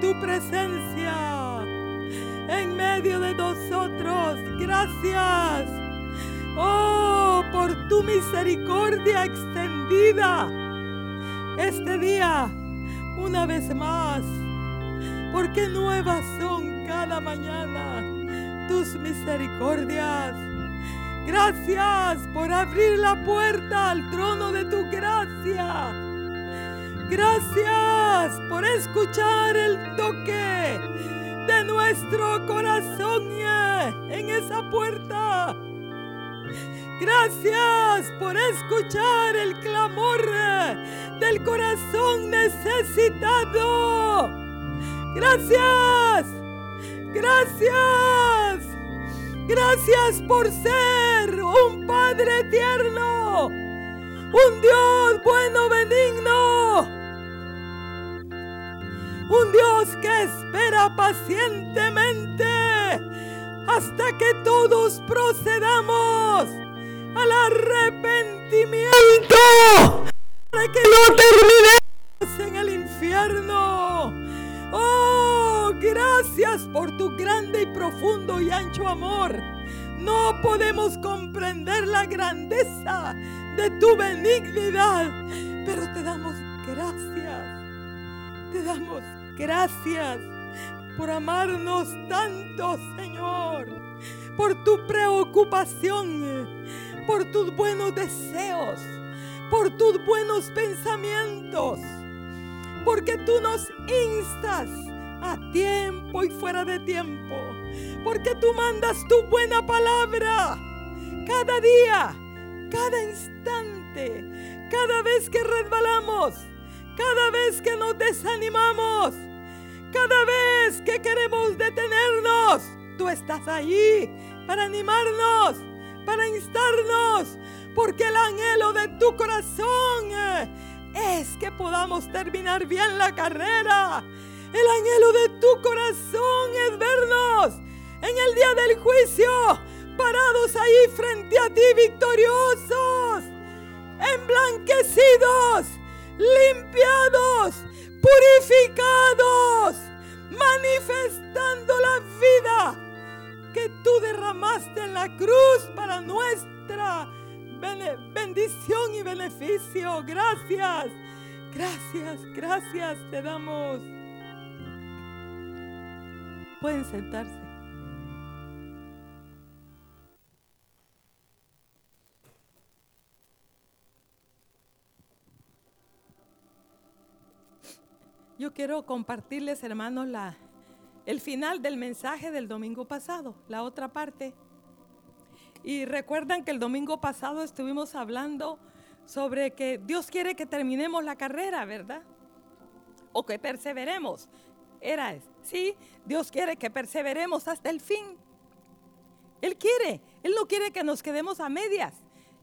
tu presencia en medio de nosotros. Gracias. Oh, por tu misericordia extendida este día una vez más. Porque nuevas son cada mañana tus misericordias. Gracias por abrir la puerta al trono de tu gracia. Gracias por escuchar el toque de nuestro corazón en esa puerta. Gracias por escuchar el clamor del corazón necesitado. Gracias. Gracias. Gracias por ser un Padre tierno, un Dios bueno, benigno, un Dios que espera pacientemente hasta que todos procedamos al arrepentimiento para que no terminemos en el infierno. Oh, gracias por tu grande y profundo y ancho amor. No podemos comprender la grandeza de tu benignidad, pero te damos gracias. Te damos gracias por amarnos tanto, Señor, por tu preocupación, por tus buenos deseos, por tus buenos pensamientos porque tú nos instas a tiempo y fuera de tiempo, porque tú mandas tu buena palabra cada día, cada instante, cada vez que resbalamos, cada vez que nos desanimamos, cada vez que queremos detenernos, tú estás allí para animarnos, para instarnos, porque el anhelo de tu corazón es que podamos terminar bien la carrera. El anhelo de tu corazón es vernos en el día del juicio, parados ahí frente a ti victoriosos, emblanquecidos, limpiados, purificados, manifestando la vida que tú derramaste en la cruz para nuestra bendición y beneficio. Gracias, gracias, gracias te damos. Pueden sentarse. Yo quiero compartirles, hermanos, la, el final del mensaje del domingo pasado, la otra parte. Y recuerdan que el domingo pasado estuvimos hablando sobre que Dios quiere que terminemos la carrera, ¿verdad? O que perseveremos. Era, sí, Dios quiere que perseveremos hasta el fin. Él quiere, Él no quiere que nos quedemos a medias.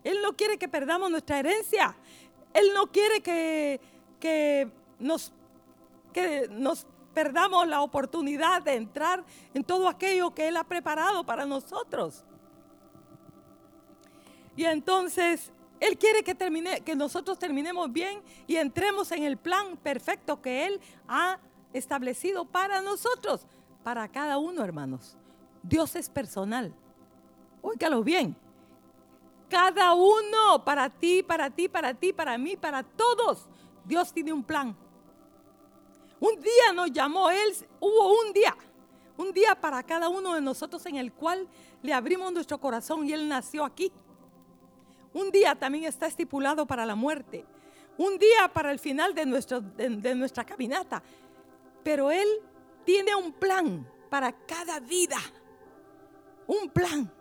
Él no quiere que perdamos nuestra herencia. Él no quiere que, que, nos, que nos perdamos la oportunidad de entrar en todo aquello que Él ha preparado para nosotros. Y entonces Él quiere que, termine, que nosotros terminemos bien y entremos en el plan perfecto que Él ha establecido para nosotros, para cada uno, hermanos. Dios es personal. Óigalo bien. Cada uno, para ti, para ti, para ti, para mí, para todos. Dios tiene un plan. Un día nos llamó Él, hubo un día, un día para cada uno de nosotros en el cual le abrimos nuestro corazón y Él nació aquí. Un día también está estipulado para la muerte. Un día para el final de, de, nuestra caminata. Pero Él tiene un plan para cada vida. Un plan.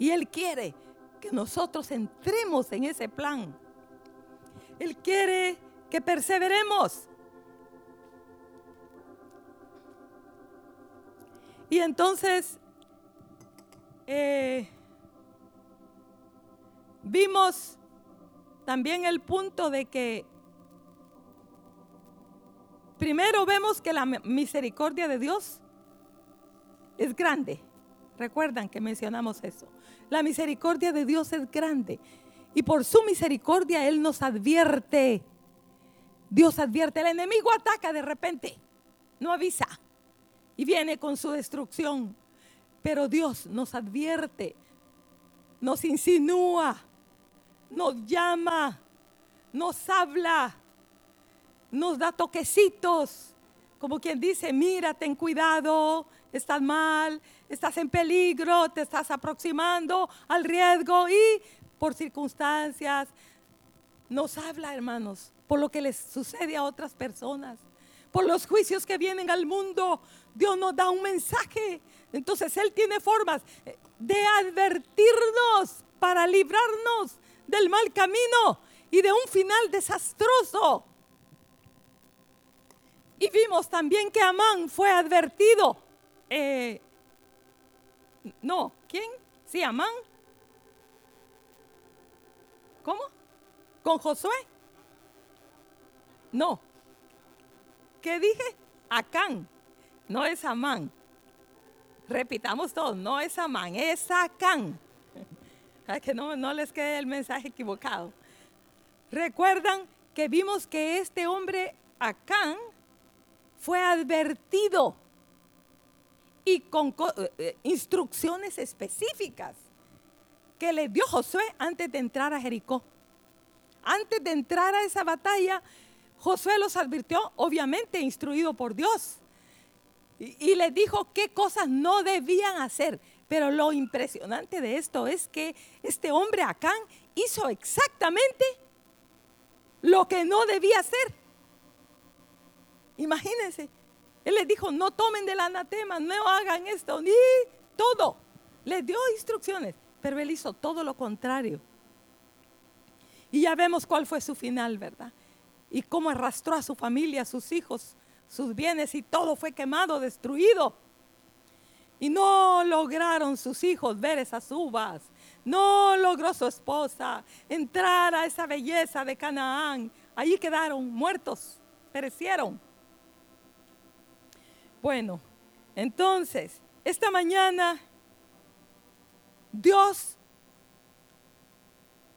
Y Él quiere que nosotros entremos en ese plan. Él quiere que perseveremos. Y entonces, eh, Vimos también el punto de que primero vemos que la misericordia de Dios es grande. Recuerdan que mencionamos eso. La misericordia de Dios es grande. Y por su misericordia Él nos advierte Dios advierte, el enemigo ataca de repente, no avisa y viene con su destrucción. Pero Dios nos advierte, nos insinúa, nos llama, nos habla, nos da toquecitos, como quien dice, mira, ten cuidado, estás mal, estás en peligro, te estás aproximando al riesgo y por circunstancias nos habla, hermanos, por lo que les sucede a otras personas, por los juicios que vienen al mundo. Dios nos da un mensaje. Entonces Él tiene formas de advertirnos para librarnos del mal camino y de un final desastroso. Y vimos también que Amán fue advertido. Eh, no, ¿quién? Sí, Amán. ¿Cómo? ¿Con Josué? No. ¿Qué dije? Acán. No es Amán. Repitamos todo, no es Amán, es Acán. Para que no, no les quede el mensaje equivocado. Recuerdan que vimos que este hombre Acán fue advertido y con eh, eh, instrucciones específicas que le dio Josué antes de entrar a Jericó. Antes de entrar a esa batalla, Josué los advirtió, obviamente instruido por Dios, y, les dijo qué cosas no debían hacer. Pero lo impresionante de esto es que este hombre Acán hizo exactamente lo que no debía hacer. Imagínense, él les dijo, no tomen del anatema, no hagan esto, ni todo. Les dio instrucciones, pero él hizo todo lo contrario. Y ya vemos cuál fue su final, ¿verdad? Y cómo arrastró a su familia, a sus hijos, sus bienes y todo fue quemado, destruido. Y no lograron sus hijos ver esas uvas. No logró su esposa entrar a esa belleza de Canaán. Allí quedaron muertos, perecieron. Bueno, entonces, esta mañana Dios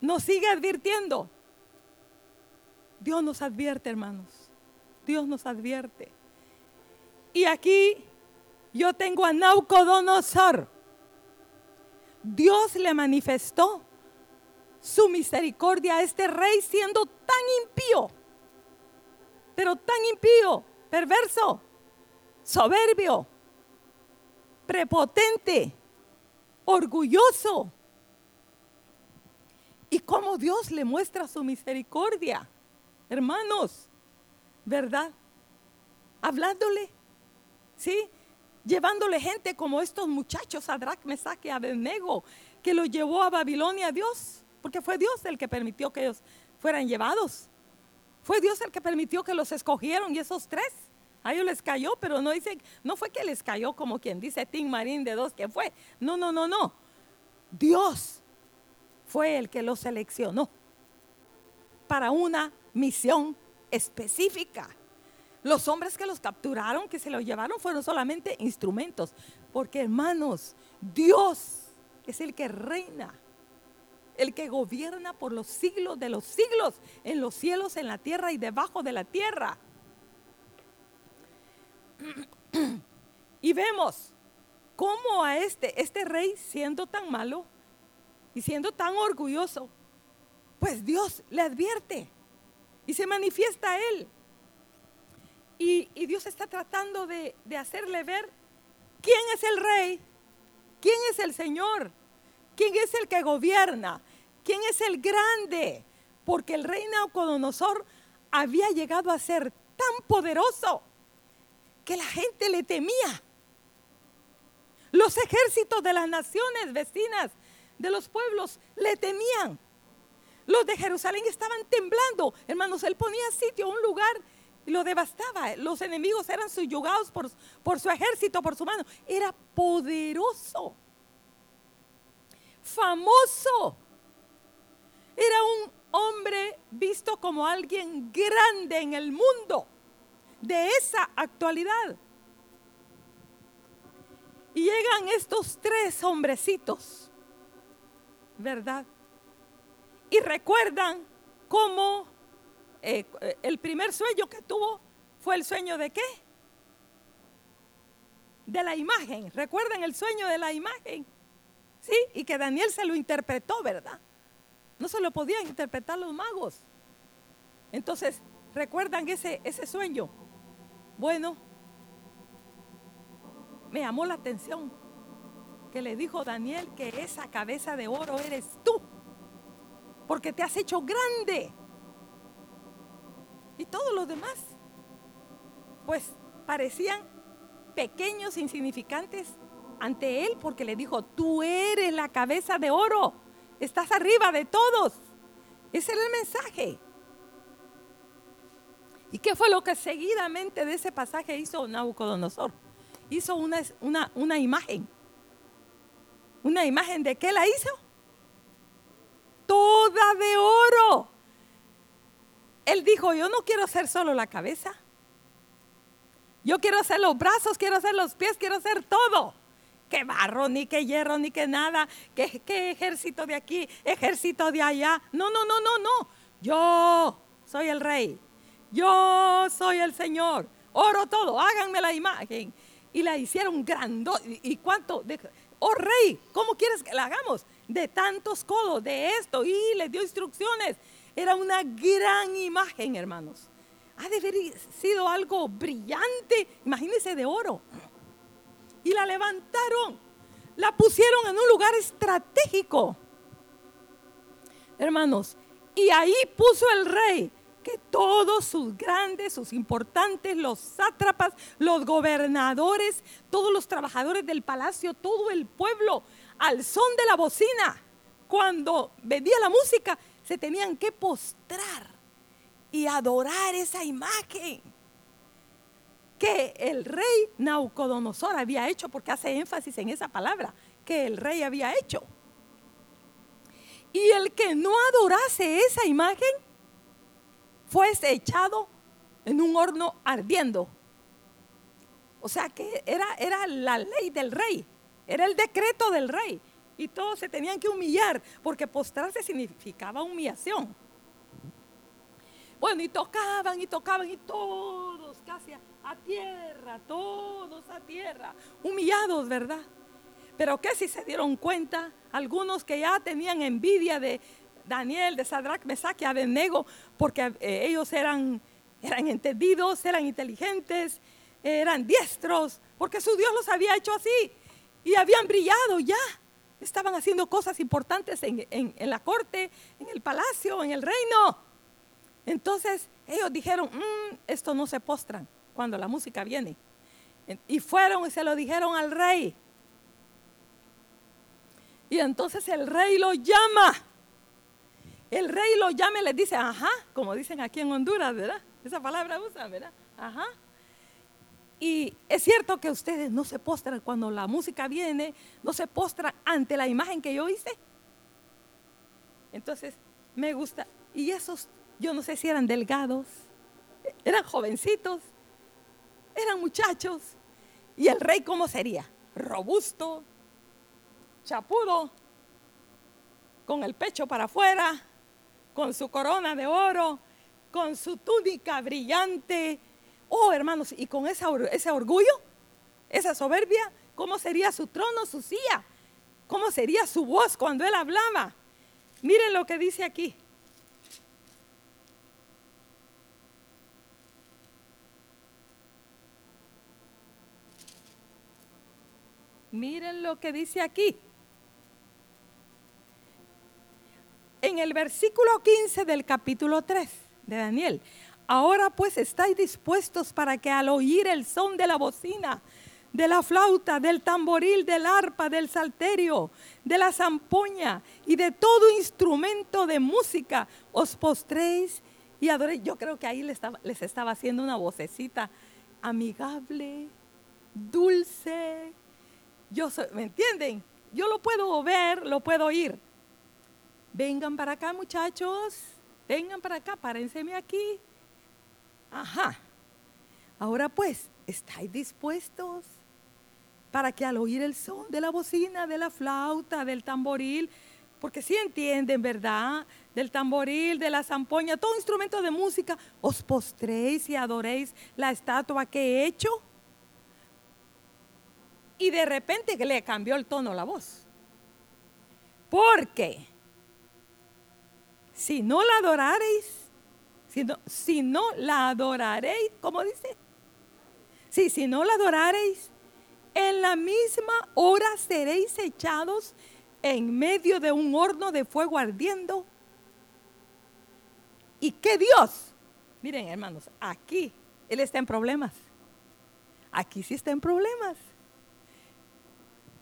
nos sigue advirtiendo. Dios nos advierte, hermanos. Dios nos advierte. Y aquí yo tengo a Naucodonosor. Dios le manifestó su misericordia a este rey siendo tan impío, pero tan impío, perverso, soberbio, prepotente, orgulloso. Y cómo Dios le muestra su misericordia, hermanos, ¿verdad? Hablándole, ¿sí? llevándole gente como estos muchachos, Sadrach, Mesach y Abednego, que los llevó a Babilonia a Dios, porque fue Dios el que permitió que ellos fueran llevados. Fue Dios el que permitió que los escogieron y esos tres, a ellos les cayó, pero no dice, no fue que les cayó como quien dice Tim Marín de dos que fue. No, no, no, no. Dios fue el que los seleccionó para una misión específica. Los hombres que los capturaron, que se los llevaron, fueron solamente instrumentos. Porque hermanos, Dios es el que reina, el que gobierna por los siglos de los siglos, en los cielos, en la tierra y debajo de la tierra. Y vemos cómo a este, este rey siendo tan malo y siendo tan orgulloso, pues Dios le advierte y se manifiesta a él. Y, Dios está tratando de, de hacerle ver quién es el rey, quién es el Señor, quién es el que gobierna, quién es el grande. Porque el rey Naucodonosor había llegado a ser tan poderoso que la gente le temía. Los ejércitos de las naciones vecinas, de los pueblos, le temían. Los de Jerusalén estaban temblando. Hermanos, él ponía sitio a un lugar y lo devastaba. Los enemigos eran subyugados por, por su ejército, por su mano. Era poderoso, famoso. Era un hombre visto como alguien grande en el mundo de esa actualidad. Y llegan estos tres hombrecitos, ¿verdad? Y recuerdan cómo eh, el primer sueño que tuvo fue el sueño de qué? De la imagen. ¿Recuerdan el sueño de la imagen? Sí, y que Daniel se lo interpretó, ¿verdad? No se lo podían interpretar los magos. Entonces, ¿recuerdan ese, ese sueño? Bueno, me llamó la atención que le dijo Daniel que esa cabeza de oro eres tú, porque te has hecho grande. Y todos los demás, pues parecían pequeños, insignificantes ante él, porque le dijo, tú eres la cabeza de oro, estás arriba de todos. Ese era el mensaje. ¿Y qué fue lo que seguidamente de ese pasaje hizo Nabucodonosor? Hizo una, una, una imagen. ¿Una imagen de qué la hizo? Toda de oro. Él dijo, yo no quiero ser solo la cabeza. Yo quiero hacer los brazos, quiero hacer los pies, quiero hacer todo. Que barro, ni que hierro, ni que nada. Que, ejército de aquí, ejército de allá. No, no, no, no, no. Yo soy el rey. Yo soy el Señor. Oro todo, háganme la imagen. Y la hicieron grande. ¿Y cuánto? oh rey, ¿cómo quieres que la hagamos? De tantos codos, de esto. Y le dio instrucciones. Era una gran imagen, hermanos. Ha de haber sido algo brillante. Imagínense de oro. Y la levantaron. La pusieron en un lugar estratégico. Hermanos, y ahí puso el rey que todos sus grandes, sus importantes, los sátrapas, los gobernadores, todos los trabajadores del palacio, todo el pueblo, al son de la bocina, cuando venía la música, se tenían que postrar y adorar esa imagen que el rey Naucodonosor había hecho, porque hace énfasis en esa palabra, que el rey había hecho. Y el que no adorase esa imagen fuese echado en un horno ardiendo. O sea que era, era la ley del rey, era el decreto del rey. Y todos se tenían que humillar, porque postrarse significaba humillación. Bueno, y tocaban y tocaban y todos casi a, tierra, todos a tierra, humillados, ¿verdad? Pero que si se dieron cuenta, algunos que ya tenían envidia de, Daniel, de Sadrach, Mesach y Abednego, porque eh, ellos eran, eran entendidos, eran inteligentes, eran diestros, porque su Dios los había hecho así y habían brillado ya. Estaban haciendo cosas importantes en, la corte, en el palacio, en el reino. Entonces ellos dijeron, mm, esto no se postran cuando la música viene. Y fueron y se lo dijeron al rey. Y entonces el rey lo llama el rey lo llama y les dice, ajá, como dicen aquí en Honduras, ¿verdad? Esa palabra usan, ¿verdad? Ajá. Y es cierto que ustedes no se postran cuando la música viene, no se postran ante la imagen que yo hice. Entonces, me gusta. Y esos, yo no sé si eran delgados, eran jovencitos, eran muchachos. ¿Y el rey cómo sería? Robusto, chapudo, con el pecho para afuera, con su corona de oro, con su túnica brillante. Oh, hermanos, y con ese orgullo, esa soberbia, ¿cómo sería su trono, su silla? ¿Cómo sería su voz cuando él hablaba? Miren lo que dice aquí. Miren lo que dice aquí. en el versículo 15 del capítulo 3 de Daniel. Ahora pues estáis dispuestos para que al oír el son de la bocina, de la flauta, del tamboril, del arpa, del salterio, de la zampoña y de todo instrumento de música, os postréis y adoréis. Yo creo que ahí les estaba, haciendo una vocecita amigable, dulce. Yo ¿Me entienden? Yo lo puedo ver, lo puedo oír. Vengan para acá, muchachos. Vengan para acá, párenseme aquí. Ajá. Ahora pues, ¿estáis dispuestos para que al oír el son de la bocina, de la flauta, del tamboril, Porque si entienden, ¿verdad? Del tamboril, de la zampoña, todo instrumento de música, os postréis y adoréis la estatua que he hecho. Y de repente le cambió el tono la voz. Porque si no la adorareis, si no, la adoraréis, ¿cómo dice? Si no la adorareis, en la misma hora seréis echados en medio de un horno de fuego ardiendo. Y que Dios, miren hermanos, aquí Él está en problemas. Aquí sí está en problemas.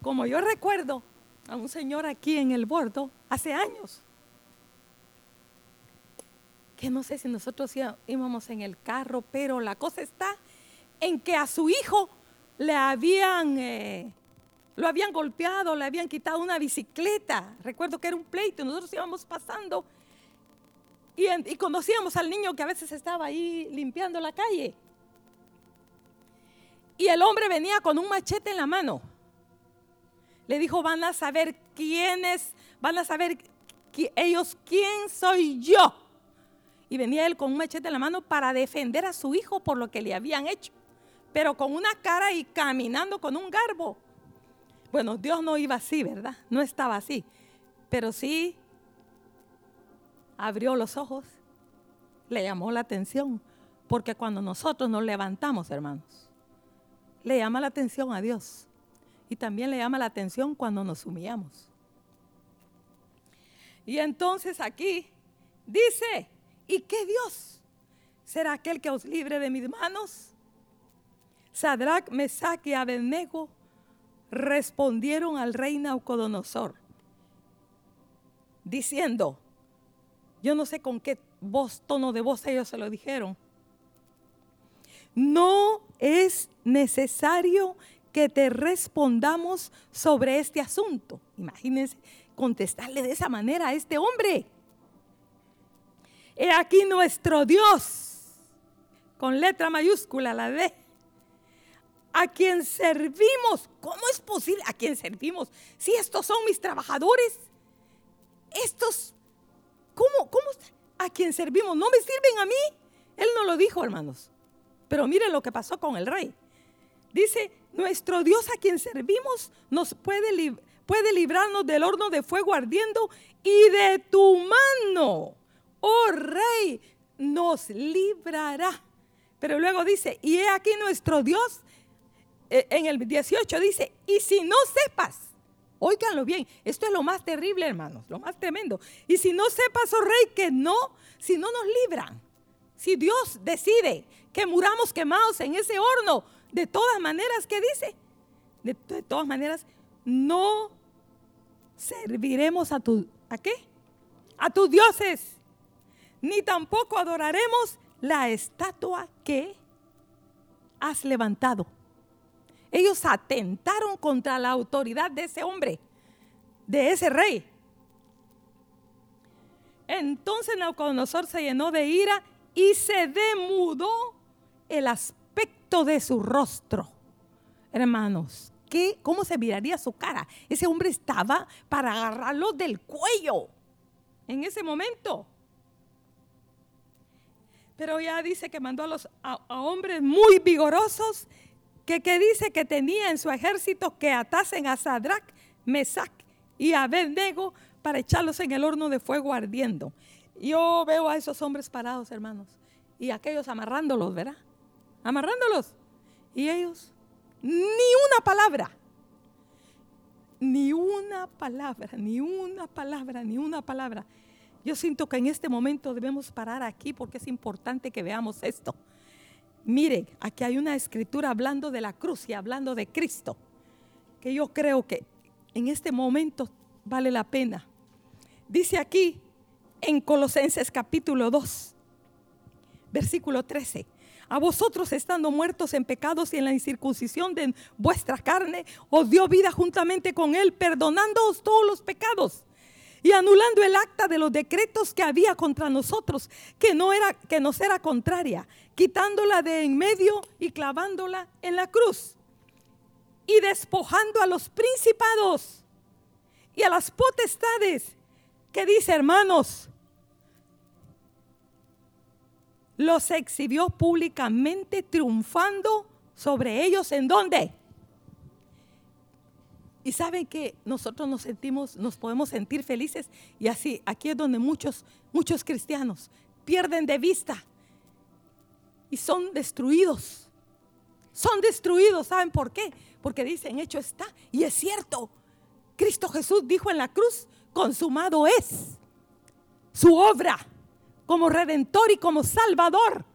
Como yo recuerdo a un señor aquí en el bordo hace años, que no sé si nosotros íbamos en el carro, pero la cosa está en que a su hijo le habían, eh, lo habían golpeado, le habían quitado una bicicleta. Recuerdo que era un pleito, nosotros íbamos pasando y, y conocíamos al niño que a veces estaba ahí limpiando la calle. Y el hombre venía con un machete en la mano. Le dijo, van a saber quiénes, van a saber ellos quién soy yo. Y venía él con un machete en la mano para defender a su hijo por lo que le habían hecho pero con una cara y caminando con un garbo. Bueno, Dios no iba así, ¿verdad? No estaba así, pero sí abrió los ojos, le llamó la atención, porque cuando nosotros nos levantamos, hermanos, le llama la atención a Dios y también le llama la atención cuando nos humillamos. Y entonces aquí dice, ¿y qué Dios? ¿Será aquel que os libre de mis manos? Sadrach, Mesach y Abednego respondieron al rey Naucodonosor, diciendo, yo no sé con qué voz, tono de voz ellos se lo dijeron, no es necesario que te respondamos sobre este asunto. Imagínense contestarle de esa manera a este hombre. He aquí nuestro Dios, con letra mayúscula, la D a quien servimos. ¿Cómo es posible? ¿A quien servimos? Si estos son mis trabajadores, estos, ¿cómo, cómo, a quien servimos? ¿No me sirven a mí? Él no lo dijo, hermanos. Pero miren lo que pasó con el rey. Dice, nuestro Dios a quien servimos nos puede, puede librarnos del horno de fuego ardiendo y de tu mano, oh rey, nos librará. Pero luego dice, y he aquí nuestro Dios eh, en el 18 dice, y si no sepas, óiganlo bien, esto es lo más terrible, hermanos, lo más tremendo. Y si no sepas, oh rey, que no, si no nos libran, si Dios decide que muramos quemados en ese horno, de todas maneras, ¿qué dice? De, de todas maneras, no serviremos a tu, ¿a qué? A tus dioses, ni tampoco adoraremos la estatua que has levantado. Ellos atentaron contra la autoridad de ese hombre, de ese rey. Entonces Nabucodonosor se llenó de ira y se demudó el aspecto de su rostro. Hermanos, ¿qué, ¿cómo se miraría su cara? Ese hombre estaba para agarrarlo del cuello en ese momento. Pero ya dice que mandó a los a hombres muy vigorosos que, dice que tenía en su ejército que atasen a Sadrach, Mesach y Abednego para echarlos en el horno de fuego ardiendo. Yo veo a esos hombres parados, hermanos, y aquellos amarrándolos, ¿verdad? Amarrándolos. Y ellos, ni una palabra, ni una palabra, ni una palabra, ni una palabra. Yo siento que en este momento debemos parar aquí porque es importante que veamos esto. Miren, aquí hay una escritura hablando de la cruz y hablando de Cristo, que yo creo que en este momento vale la pena. Dice aquí en Colosenses capítulo 2, versículo 13. A vosotros estando muertos en pecados y en la incircuncisión de vuestra carne, os dio vida juntamente con él, perdonándoos todos los pecados y anulando el acta de los decretos que había contra nosotros, que no era que nos era contraria, quitándola de en medio y clavándola en la cruz. Y despojando a los principados y a las potestades ¿Qué dice, hermanos? Los exhibió públicamente triunfando sobre ellos en dónde? Y saben que nosotros nos sentimos, nos podemos sentir felices y así, aquí es donde muchos, muchos cristianos pierden de vista y son destruidos. Son destruidos, ¿saben por qué? Porque dicen, hecho está. Y es cierto, Cristo Jesús dijo en la cruz, consumado es su obra como redentor y como salvador.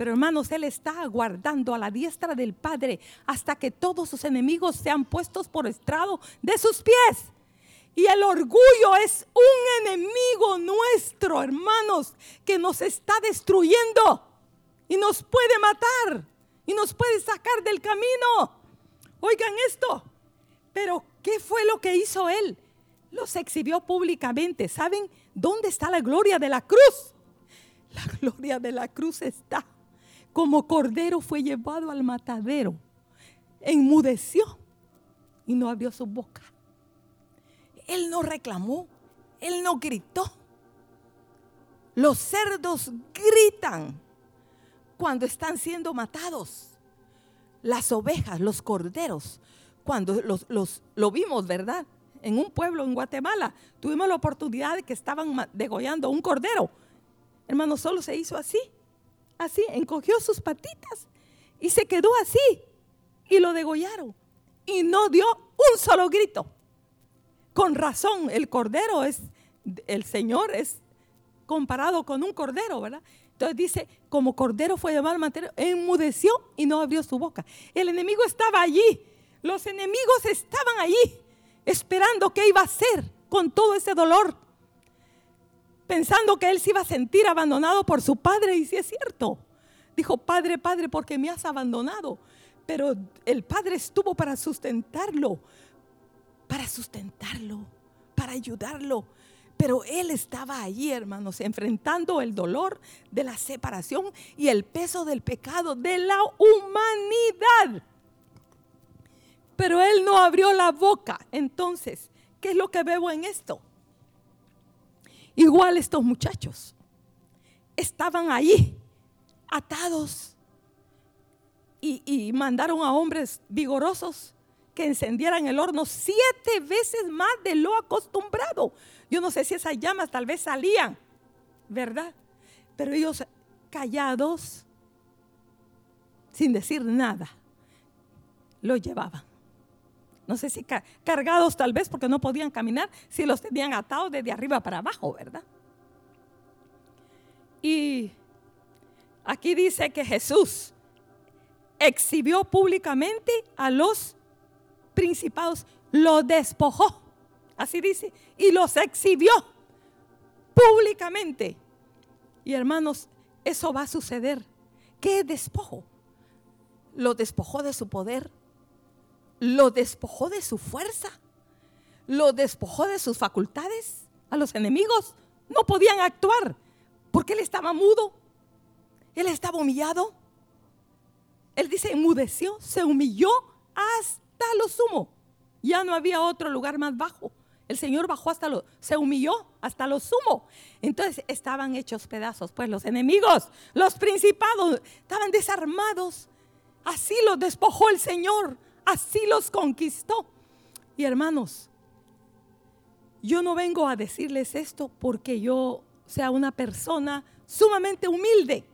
Pero hermanos, Él está aguardando a la diestra del Padre hasta que todos sus enemigos sean puestos por estrado de sus pies. Y el orgullo es un enemigo nuestro, hermanos, que nos está destruyendo y nos puede matar y nos puede sacar del camino. Oigan esto. Pero ¿qué fue lo que hizo Él? Los exhibió públicamente. ¿Saben dónde está la gloria de la cruz? La gloria de la cruz está como cordero fue llevado al matadero, enmudeció y no abrió su boca. Él no reclamó, él no gritó. Los cerdos gritan cuando están siendo matados. Las ovejas, los corderos, cuando los, los, lo vimos, ¿verdad? En un pueblo en Guatemala, tuvimos la oportunidad de que estaban degollando un cordero. Hermano, solo se hizo así así, encogió sus patitas y se quedó así. Y lo degollaron. Y no dio un solo grito. Con razón, el cordero es, el Señor es comparado con un cordero, ¿verdad? Entonces dice, como cordero fue llevado al matadero, enmudeció y no abrió su boca. El enemigo estaba allí. Los enemigos estaban allí, esperando qué iba a hacer con todo ese dolor pensando que él se iba a sentir abandonado por su padre, y si es cierto. Dijo, Padre, Padre, porque me has abandonado. Pero el Padre estuvo para sustentarlo, para sustentarlo, para ayudarlo. Pero él estaba allí, hermanos, enfrentando el dolor de la separación y el peso del pecado de la humanidad. Pero él no abrió la boca. Entonces, ¿qué es lo que veo en esto? Igual estos muchachos estaban ahí, atados, y, mandaron a hombres vigorosos que encendieran el horno siete veces más de lo acostumbrado. Yo no sé si esas llamas tal vez salían, ¿verdad? Pero ellos callados, sin decir nada, lo llevaban no sé si cargados tal vez porque no podían caminar, si los tenían atados desde arriba para abajo, ¿verdad? Y aquí dice que Jesús exhibió públicamente a los principados, los despojó, así dice, y los exhibió públicamente. Y hermanos, eso va a suceder. ¿Qué despojo? Lo despojó de su poder, lo despojó de su fuerza, lo despojó de sus facultades. A los enemigos no podían actuar porque él estaba mudo, él estaba humillado. Él dice, enmudeció, se humilló hasta lo sumo. Ya no había otro lugar más bajo. El Señor bajó hasta lo, se humilló hasta lo sumo. Entonces estaban hechos pedazos, pues los enemigos, los principados, estaban desarmados. Así los despojó el Señor Así los conquistó. Y hermanos, yo no vengo a decirles esto porque yo sea una persona sumamente humilde.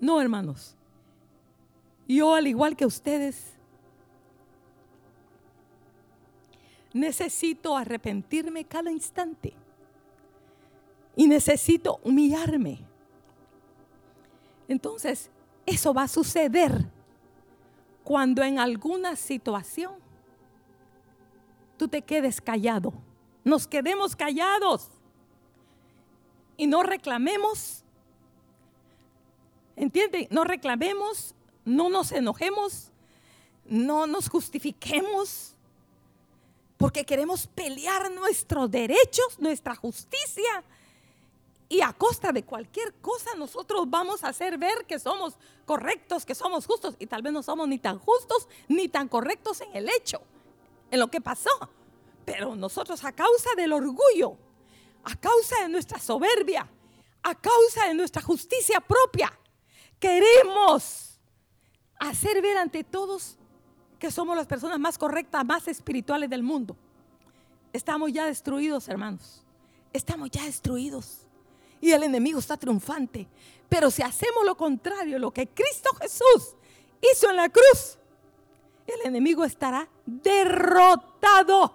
No, hermanos. Yo, al igual que ustedes, necesito arrepentirme cada instante. Y necesito humillarme. Entonces, eso va a suceder cuando en alguna situación tú te quedes callado, nos quedemos callados y no reclamemos, ¿entienden? No reclamemos, no nos enojemos, no nos justifiquemos, porque queremos pelear nuestros derechos, nuestra justicia, y a costa de cualquier cosa nosotros vamos a hacer ver que somos correctos, que somos justos. Y tal vez no somos ni tan justos ni tan correctos en el hecho, en lo que pasó. pero nosotros a causa del orgullo, a causa de nuestra soberbia, a causa de nuestra justicia propia, queremos hacer ver ante todos que somos las personas más correctas, más espirituales del mundo. Estamos ya destruidos, hermanos. Estamos ya destruidos. Y el enemigo está triunfante. Pero si hacemos lo contrario, lo que Cristo Jesús hizo en la cruz, el enemigo estará derrotado.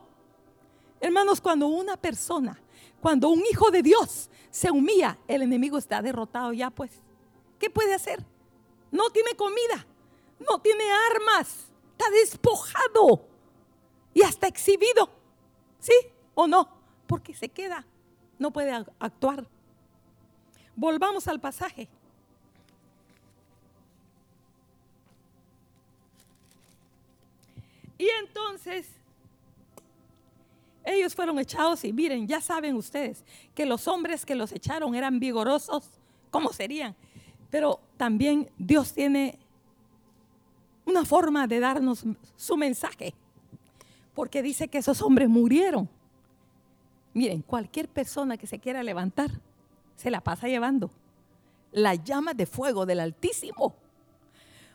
Hermanos, cuando una persona, cuando un hijo de Dios se humilla, el enemigo está derrotado ya, pues. ¿Qué puede hacer? No tiene comida, no tiene armas, está despojado y hasta exhibido. ¿Sí o no? Porque se queda, no puede actuar. Volvamos al pasaje. Y entonces ellos fueron echados y miren, ya saben ustedes que los hombres que los echaron eran vigorosos, ¿cómo serían? Pero también Dios tiene una forma de darnos su mensaje, porque dice que esos hombres murieron. Miren, cualquier persona que se quiera levantar se la pasa llevando la llama de fuego del Altísimo.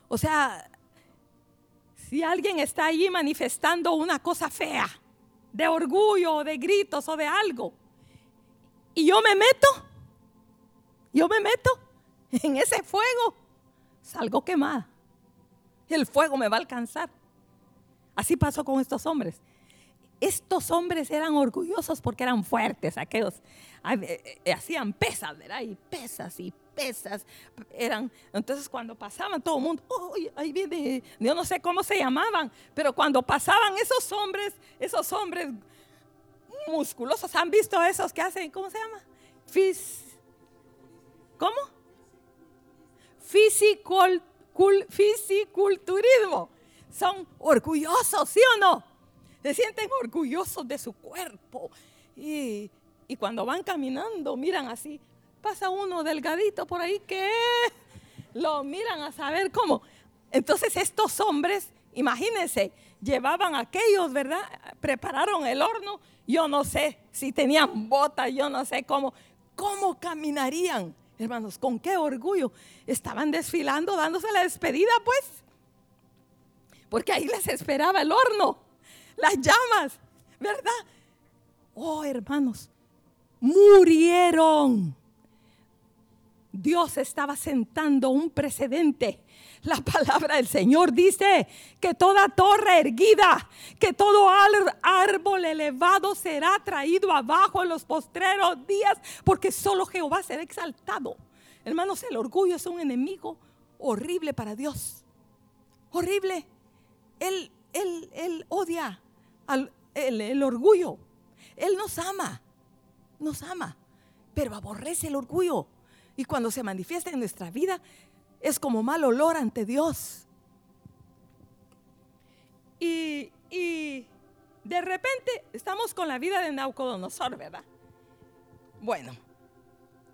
O sea, si alguien está allí manifestando una cosa fea, de orgullo, de gritos o de algo, y yo me meto, yo me meto en ese fuego, salgo quemada. El fuego me va a alcanzar. Así pasó con estos hombres. Estos hombres eran orgullosos porque eran fuertes, aquellos hacían pesas, ¿verdad? Y pesas y pesas. Eran, entonces cuando pasaban todo el mundo, ahí viene, yo no sé cómo se llamaban, pero cuando pasaban esos hombres, esos hombres musculosos, ¿han visto esos que hacen, cómo se llama? Fis, ¿Cómo? fisiculturismo. Son orgullosos, ¿sí o no? Se sienten orgullosos de su cuerpo. Y, y cuando van caminando, miran así. Pasa uno delgadito por ahí que lo miran a saber cómo. Entonces estos hombres, imagínense, llevaban aquellos, ¿verdad? Prepararon el horno. Yo no sé si tenían botas, yo no sé cómo. ¿Cómo caminarían? Hermanos, con qué orgullo. Estaban desfilando, dándose la despedida, pues. Porque ahí les esperaba el horno las llamas, ¿verdad? Oh, hermanos, murieron. Dios estaba sentando un precedente. La palabra del Señor dice que toda torre erguida, que todo árbol elevado será traído abajo en los postreros días, porque solo Jehová será exaltado. Hermanos, el orgullo es un enemigo horrible para Dios. Horrible. Él, él, él odia el, orgullo. Él nos ama, nos ama, pero aborrece el orgullo. Y cuando se manifiesta en nuestra vida, es como mal olor ante Dios. Y, y de repente estamos con la vida de Naucodonosor, ¿verdad? Bueno,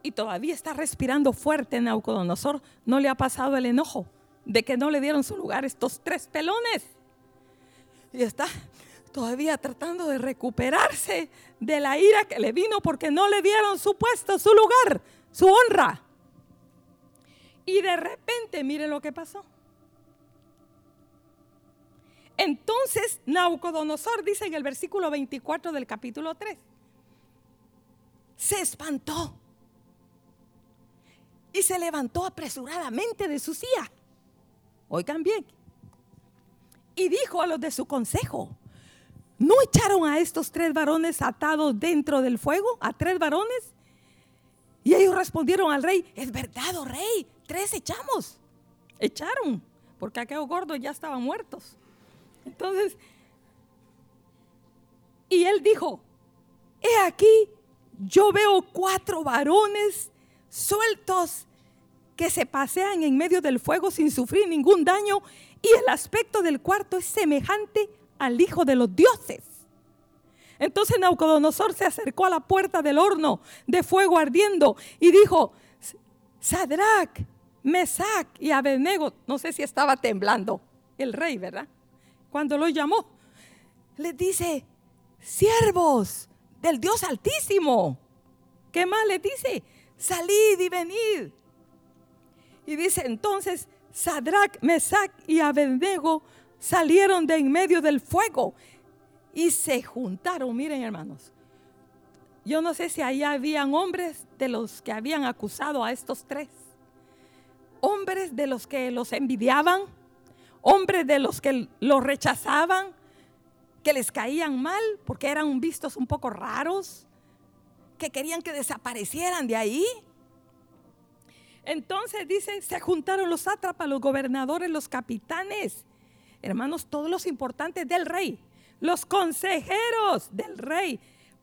y todavía está respirando fuerte Naucodonosor. No le ha pasado el enojo de que no le dieron su lugar estos tres pelones. Y está todavía tratando de recuperarse de la ira que le vino porque no le dieron su puesto, su lugar, su honra. Y de repente, miren lo que pasó. Entonces Naucodonosor dice en el versículo 24 del capítulo 3, se espantó y se levantó apresuradamente de su silla. Oigan bien. Y dijo a los de su consejo, ¿No echaron a estos tres varones atados dentro del fuego? ¿A tres varones? Y ellos respondieron al rey, es verdad, oh rey, tres echamos. Echaron, porque aquellos gordos ya estaban muertos. Entonces, y él dijo, he aquí, yo veo cuatro varones sueltos que se pasean en medio del fuego sin sufrir ningún daño y el aspecto del cuarto es semejante al hijo de los dioses. Entonces Naucodonosor se acercó a la puerta del horno de fuego ardiendo y dijo, Sadrach, Mesac y Abednego, no sé si estaba temblando el rey, ¿verdad? Cuando lo llamó, le dice, siervos del Dios Altísimo. ¿Qué más le dice? Salid y venid. Y dice entonces, Sadrach, Mesach y Abednego salieron de en medio del fuego y se juntaron. Miren, hermanos, yo no sé si ahí habían hombres de los que habían acusado a estos tres. Hombres de los que los envidiaban, hombres de los que los rechazaban, que les caían mal porque eran vistos un poco raros, que querían que desaparecieran de ahí. Entonces dice, se juntaron los sátrapas, los gobernadores, los capitanes, hermanos, todos los importantes del rey, los consejeros del rey,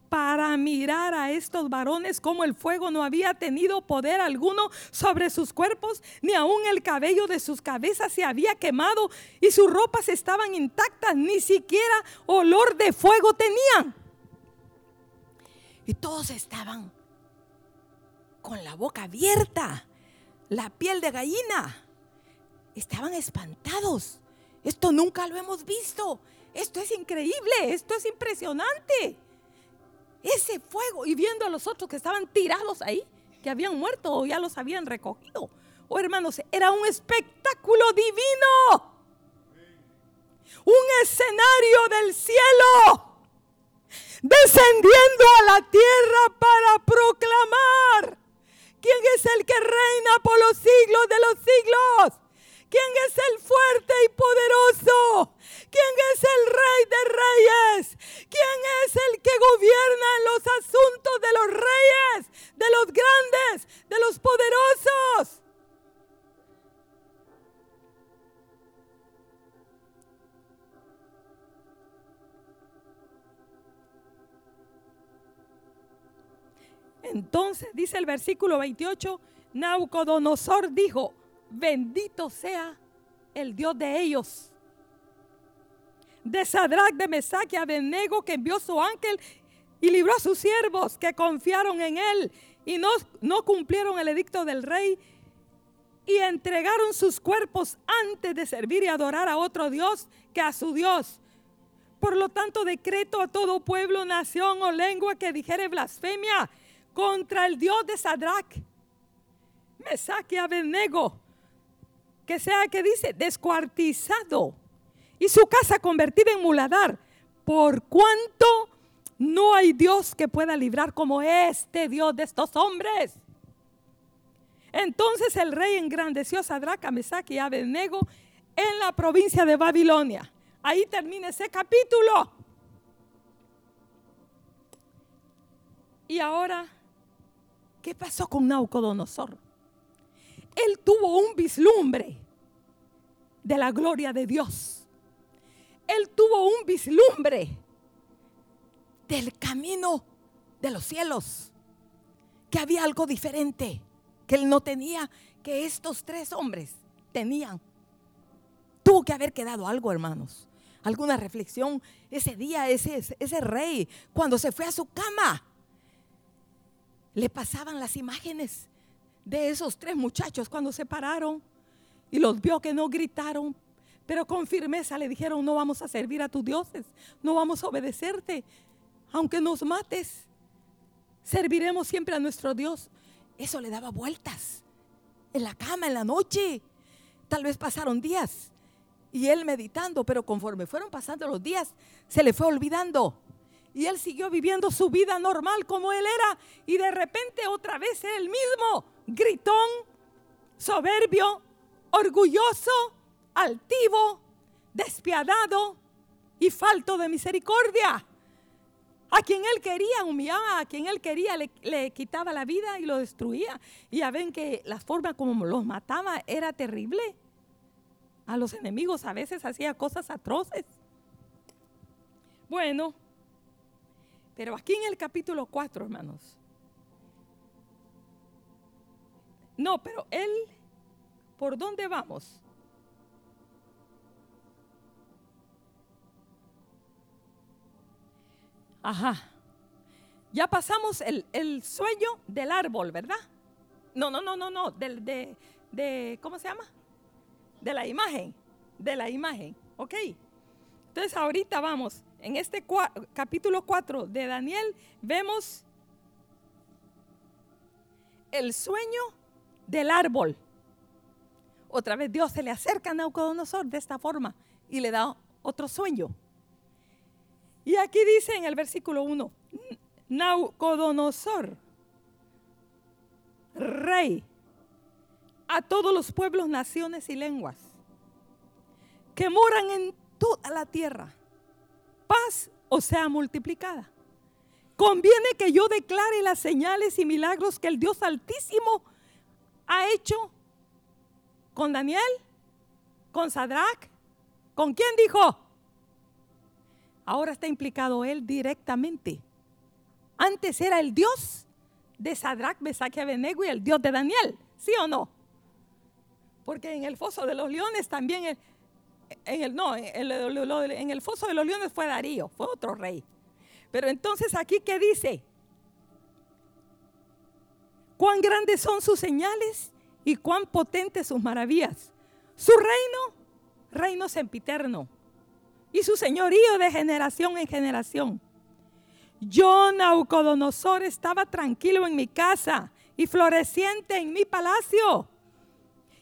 para mirar a estos varones como el fuego no había tenido poder alguno sobre sus cuerpos, ni aun el cabello de sus cabezas se había quemado y sus ropas estaban intactas, ni siquiera olor de fuego tenían. Y todos estaban con la boca abierta, la piel de gallina. Estaban espantados. Esto nunca lo hemos visto. Esto es increíble, esto es impresionante. Ese fuego y viendo a los otros que estaban tirados ahí, que habían muerto o ya los habían recogido. Oh hermanos, era un espectáculo divino. Un escenario del cielo descendiendo a la tierra para proclamar quién es el que reina por los siglos de los siglos. ¿Quién es el fuerte y poderoso? ¿Quién es el rey de reyes? ¿Quién es el que gobierna en los asuntos de los reyes, de los grandes, de los poderosos? Entonces dice el versículo 28, Naucodonosor dijo, bendito sea el Dios de ellos. De Sadrach, de Mesach y Abednego que envió su ángel y libró a sus siervos que confiaron en él y no, no cumplieron el edicto del rey y entregaron sus cuerpos antes de servir y adorar a otro Dios que a su Dios. Por lo tanto, decreto a todo pueblo, nación o lengua que dijere blasfemia contra el Dios de Sadrach, Mesach y Abednego que sea que dice descuartizado y su casa convertida en muladar, por cuanto no hay Dios que pueda librar como este Dios de estos hombres. Entonces el rey engrandeció a Sadrach, Mesach y Abednego en la provincia de Babilonia. Ahí termina ese capítulo. Y ahora, ¿qué pasó con Naucodonosor? Él tuvo un vislumbre de la gloria de Dios. Él tuvo un vislumbre del camino de los cielos, que había algo diferente que él no tenía, que estos tres hombres tenían. Tuvo que haber quedado algo, hermanos. Alguna reflexión ese día, ese, ese rey, cuando se fue a su cama, le pasaban las imágenes de esos tres muchachos cuando se pararon y los vio que no gritaron, pero con firmeza le dijeron, no vamos a servir a tus dioses, no vamos a obedecerte, aunque nos mates, serviremos siempre a nuestro Dios. Eso le daba vueltas en la cama, en la noche. Tal vez pasaron días y él meditando, pero conforme fueron pasando los días, se le fue olvidando. Y él siguió viviendo su vida normal como él era. Y de repente otra vez él mismo gritón, soberbio, orgulloso, altivo, despiadado y falto de misericordia. A quien él quería humillaba, a quien él quería le, quitaba la vida y lo destruía. Y ya ven que la forma como los mataba era terrible. A los enemigos a veces hacía cosas atroces. Bueno, pero aquí en el capítulo 4, hermanos, No, pero él, ¿por dónde vamos? Ajá. Ya pasamos el, sueño del árbol, ¿verdad? No, no, no, no, no, del, de, de, ¿cómo se llama? De la imagen, de la imagen, ¿ok? Entonces ahorita vamos, en este capítulo 4 de Daniel vemos el sueño del árbol. Otra vez Dios se le acerca a Naucodonosor de esta forma y le da otro sueño. Y aquí dice en el versículo 1, Naucodonosor, rey, a todos los pueblos, naciones y lenguas que moran en toda la tierra, paz o sea multiplicada. Conviene que yo declare las señales y milagros que el Dios Altísimo ha hecho con Daniel, con Sadrach, ¿con quién dijo? Ahora está implicado él directamente. Antes era el Dios de Sadrach, Mesach y Abednego y el Dios de Daniel, ¿sí o no? Porque en el foso de los leones también, en el, no, en el foso de los leones fue Darío, fue otro rey. Pero entonces aquí, ¿qué dice? Cuán grandes son sus señales y cuán potentes sus maravillas. Su reino, reino sempiterno. Y su señorío de generación en generación. Yo, Naucodonosor, estaba tranquilo en mi casa y floreciente en mi palacio.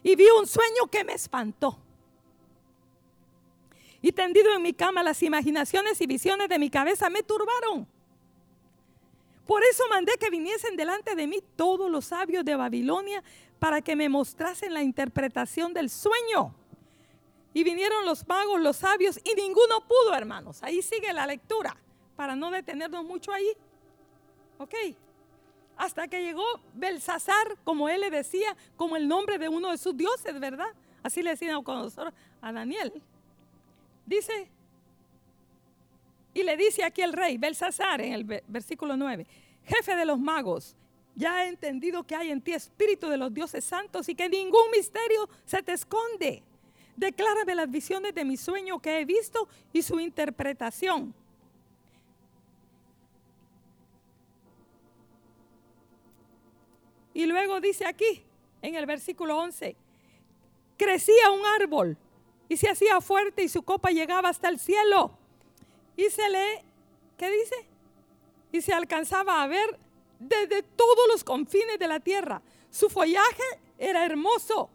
Y vi un sueño que me espantó y tendido en mi cama las imaginaciones y visiones de mi cabeza me turbaron. Por eso mandé que viniesen delante de mí todos los sabios de Babilonia para que me mostrasen la interpretación del sueño. Y vinieron los magos, los sabios, y ninguno pudo, hermanos. Ahí sigue la lectura, para no detenernos mucho ahí. ¿Ok? Hasta que llegó Belsasar, como él le decía, como el nombre de uno de sus dioses, ¿verdad? Así le decían a Daniel. Dice, y le dice aquí el rey, Belsasar, en el versículo 9, jefe de los magos, ya he entendido que hay en ti espíritu de los dioses santos y que ningún misterio se te esconde. Declárame las visiones de mi sueño que he visto y su interpretación. Y luego dice aquí, en el versículo 11, crecía un árbol y se hacía fuerte y su copa llegaba hasta el cielo. Y se le, ¿qué dice? Y se alcanzaba a ver desde todos los confines de la tierra. Su follaje era hermoso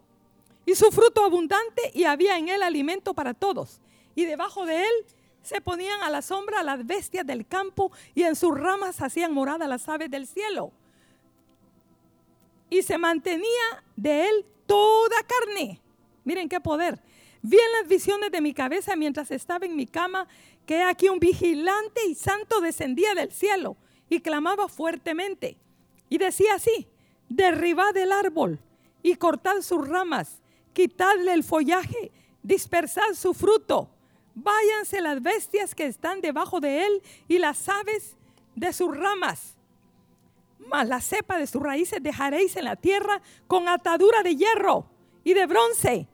y su fruto abundante y había en él alimento para todos. Y debajo de él se ponían a la sombra las bestias del campo y en sus ramas hacían morada las aves del cielo. Y se mantenía de él toda carne. Miren qué poder. Vi las visiones de mi cabeza mientras estaba en mi cama que aquí un vigilante y santo descendía del cielo y clamaba fuertemente. Y decía así, derribad el árbol y cortad sus ramas, quitadle el follaje, dispersad su fruto, váyanse las bestias que están debajo de él y las aves de sus ramas. Mas la cepa de sus raíces dejaréis en la tierra con atadura de hierro y de bronce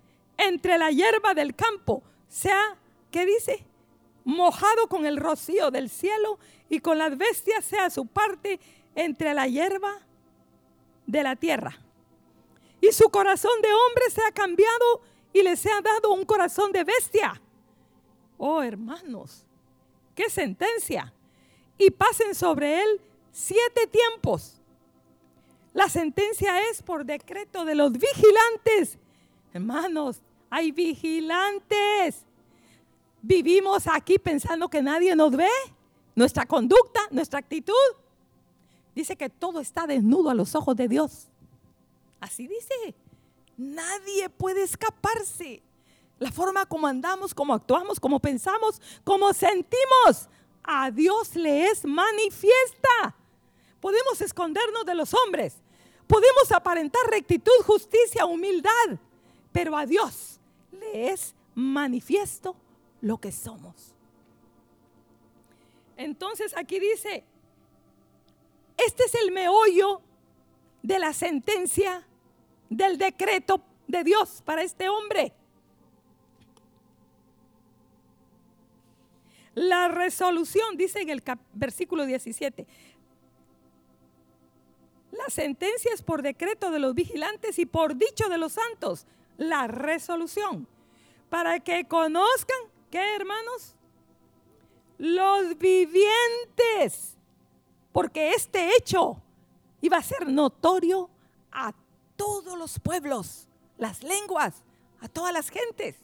entre la hierba del campo, sea, ¿qué dice? Mojado con el rocío del cielo y con las bestias sea su parte entre la hierba de la tierra. Y su corazón de hombre se ha cambiado y les ha dado un corazón de bestia. Oh hermanos, qué sentencia. Y pasen sobre él siete tiempos. La sentencia es por decreto de los vigilantes Hermanos, hay vigilantes. Vivimos aquí pensando que nadie nos ve. Nuestra conducta, nuestra actitud. Dice que todo está desnudo a los ojos de Dios. Así dice. Nadie puede escaparse. La forma como andamos, como actuamos, como pensamos, como sentimos, a Dios le es manifiesta. Podemos escondernos de los hombres. Podemos aparentar rectitud, justicia, humildad pero a Dios es manifiesto lo que somos. Entonces aquí dice, este es el meollo de la sentencia del decreto de Dios para este hombre. La resolución, dice en el versículo 17, la sentencia es por decreto de los vigilantes y por dicho de los santos la resolución. Para que conozcan, ¿qué hermanos? los vivientes, porque este hecho iba a ser notorio a todos los pueblos, las lenguas, a todas las gentes.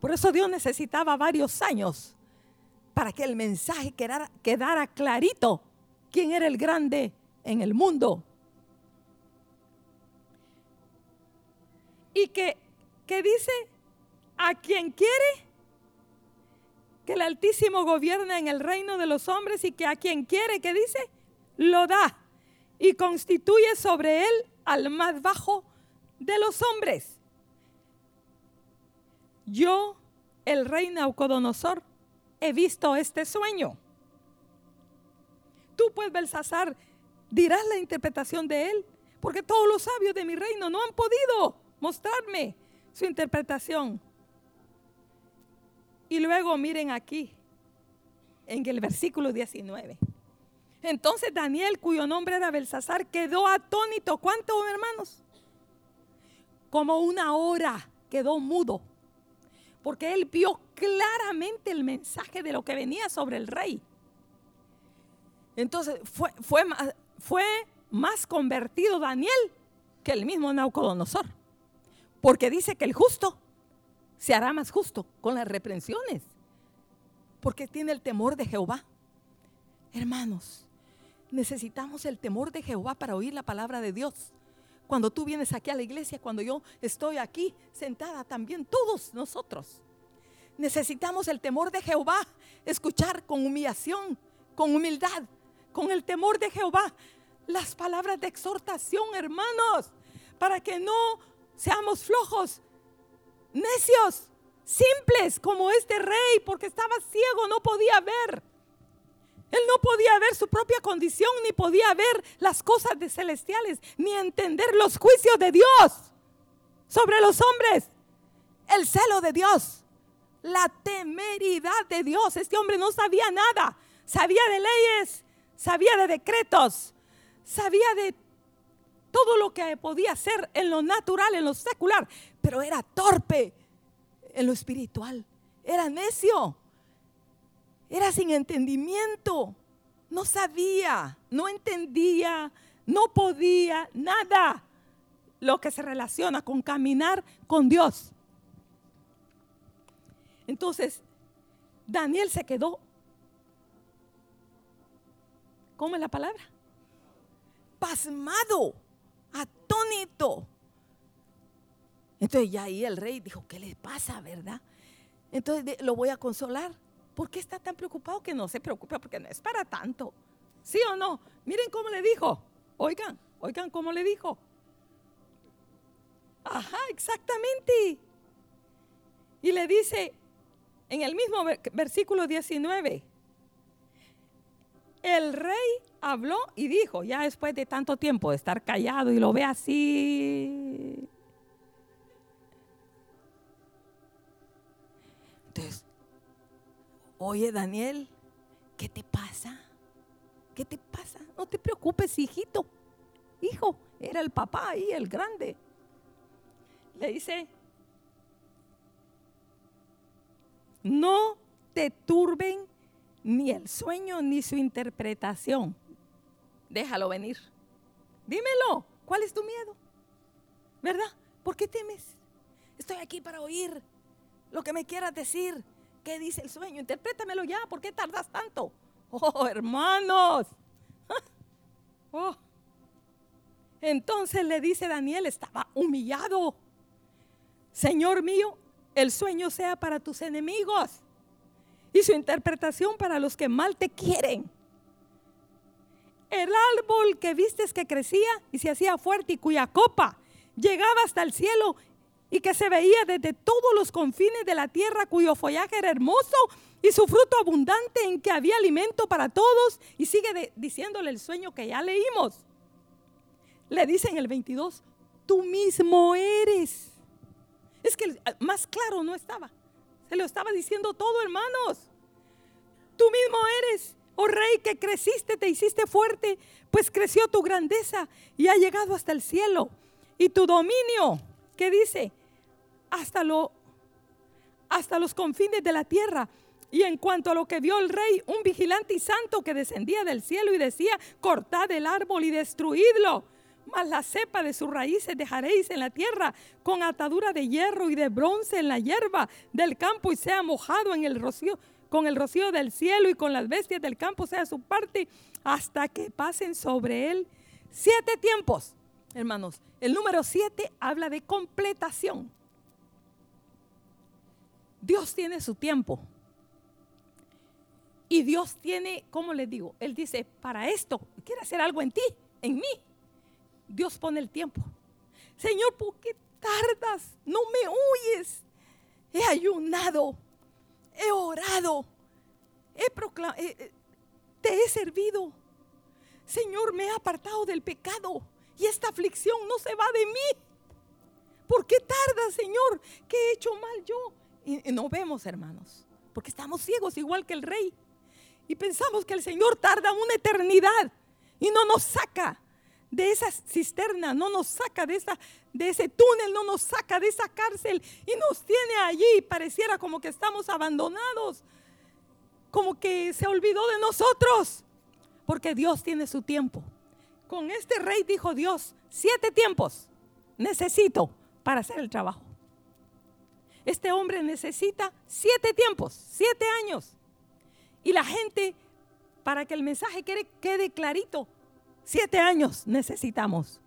Por eso Dios necesitaba varios años para que el mensaje quedara, quedara clarito quién era el grande en el mundo. Y que, que dice, a quien quiere que el Altísimo gobierna en el reino de los hombres y que a quien quiere, que dice, lo da y constituye sobre él al más bajo de los hombres. Yo, el rey Naucodonosor, he visto este sueño. Tú, pues, Belsasar, dirás la interpretación de él, porque todos los sabios de mi reino no han podido mostrarme su interpretación. Y luego miren aquí, en el versículo 19. Entonces Daniel, cuyo nombre era Belsasar, quedó atónito. ¿Cuánto, hermanos? Como una hora quedó mudo. Porque él vio claramente el mensaje de lo que venía sobre el rey. Entonces fue, fue, fue más convertido Daniel que el mismo Naucodonosor. Porque dice que el justo se hará más justo con las reprensiones. Porque tiene el temor de Jehová. Hermanos, necesitamos el temor de Jehová para oír la palabra de Dios. Cuando tú vienes aquí a la iglesia, cuando yo estoy aquí sentada también, todos nosotros. Necesitamos el temor de Jehová, escuchar con humillación, con humildad, con el temor de Jehová las palabras de exhortación, hermanos, para que no seamos flojos, necios, simples como este rey, porque estaba ciego, no podía ver. Él no podía ver su propia condición, ni podía ver las cosas de celestiales, ni entender los juicios de Dios sobre los hombres. El celo de Dios, la temeridad de Dios. Este hombre no sabía nada. Sabía de leyes, sabía de decretos, sabía de todo lo que podía hacer en lo natural, en lo secular, pero era torpe en lo espiritual. Era necio. Era sin entendimiento. No sabía, no entendía, no podía nada lo que se relaciona con caminar con Dios. Entonces, Daniel se quedó. ¿Cómo es la palabra? Pasmado, atónito. Entonces ya ahí el rey dijo, ¿qué le pasa, verdad? Entonces lo voy a consolar. ¿Por qué está tan preocupado? Que no se preocupe porque no es para tanto. ¿Sí o no? Miren cómo le dijo. Oigan, oigan cómo le dijo. Ajá, exactamente. Y le dice, en el mismo versículo 19, el rey habló y dijo, ya después de tanto tiempo de estar callado y lo ve así. Entonces, oye Daniel, ¿qué te pasa? ¿Qué te pasa? No te preocupes, hijito. Hijo, era el papá ahí, el grande. Le dice, No te turben ni el sueño ni su interpretación. Déjalo venir. Dímelo. ¿Cuál es tu miedo? ¿Verdad? ¿Por qué temes? Estoy aquí para oír lo que me quieras decir. ¿Qué dice el sueño? Interprétamelo ya. ¿Por qué tardas tanto? Oh, hermanos. Oh. Entonces le dice Daniel, estaba humillado. Señor mío, el sueño sea para tus enemigos y su interpretación para los que mal te quieren. El árbol que vistes que crecía y se hacía fuerte y cuya copa llegaba hasta el cielo y que se veía desde todos los confines de la tierra, cuyo follaje era hermoso y su fruto abundante en que había alimento para todos. Y sigue diciéndole el sueño que ya leímos. Le dice en el 22, tú mismo eres es que más claro no estaba. Se lo estaba diciendo todo, hermanos. Tú mismo eres, oh rey, que creciste, te hiciste fuerte, pues creció tu grandeza y ha llegado hasta el cielo. Y tu dominio, ¿qué dice? Hasta lo hasta los confines de la tierra. Y en cuanto a lo que vio el rey, un vigilante y santo que descendía del cielo y decía, cortad el árbol y destruidlo. Mas la cepa de sus raíces dejaréis en la tierra con atadura de hierro y de bronce en la hierba del campo y sea mojado en el rocío, con el rocío del cielo y con las bestias del campo sea su parte hasta que pasen sobre él siete tiempos. Hermanos, el número siete habla de completación. Dios tiene su tiempo. Y Dios tiene, ¿cómo les digo? Él dice, para esto, quiere hacer algo en ti, en mí. Dios pone el tiempo. Señor, ¿por qué tardas? No me oyes. He ayunado, he orado, he proclamado, te he servido. Señor, me he apartado del pecado y esta aflicción no se va de mí. ¿Por qué tarda, Señor? ¿Qué he hecho mal yo? Y no vemos, hermanos, porque estamos ciegos igual que el rey. Y pensamos que el Señor tarda una eternidad y no nos saca de esa cisterna, no nos saca de, esa, de ese túnel, no nos saca de esa cárcel y nos tiene allí. Pareciera como que estamos abandonados, como que se olvidó de nosotros, porque Dios tiene su tiempo. Con este rey dijo Dios, siete tiempos necesito para hacer el trabajo. Este hombre necesita siete tiempos, siete años. Y la gente, para que el mensaje quede, quede clarito, siete años necesitamos.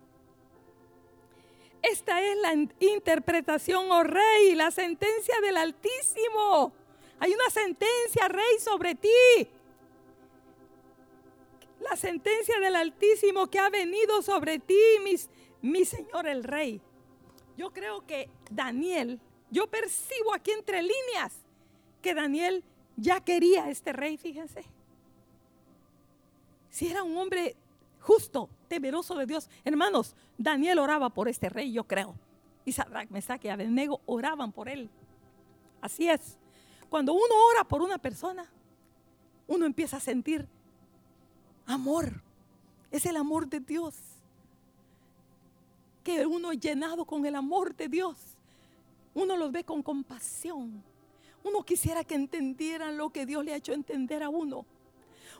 Esta es la interpretación, oh rey, la sentencia del Altísimo. Hay una sentencia, rey, sobre ti. La sentencia del Altísimo que ha venido sobre ti, mis, mi Señor el Rey. Yo creo que Daniel, yo percibo aquí entre líneas que Daniel ya quería este rey, fíjense. Si era un hombre justo, temeroso de Dios. Hermanos, Daniel oraba por este rey, yo creo. Y Sadrach, Mesach y Abednego oraban por él. Así es. Cuando uno ora por una persona, uno empieza a sentir amor. Es el amor de Dios. Que uno es llenado con el amor de Dios. Uno los ve con compasión. Uno quisiera que entendieran lo que Dios le ha hecho entender a uno.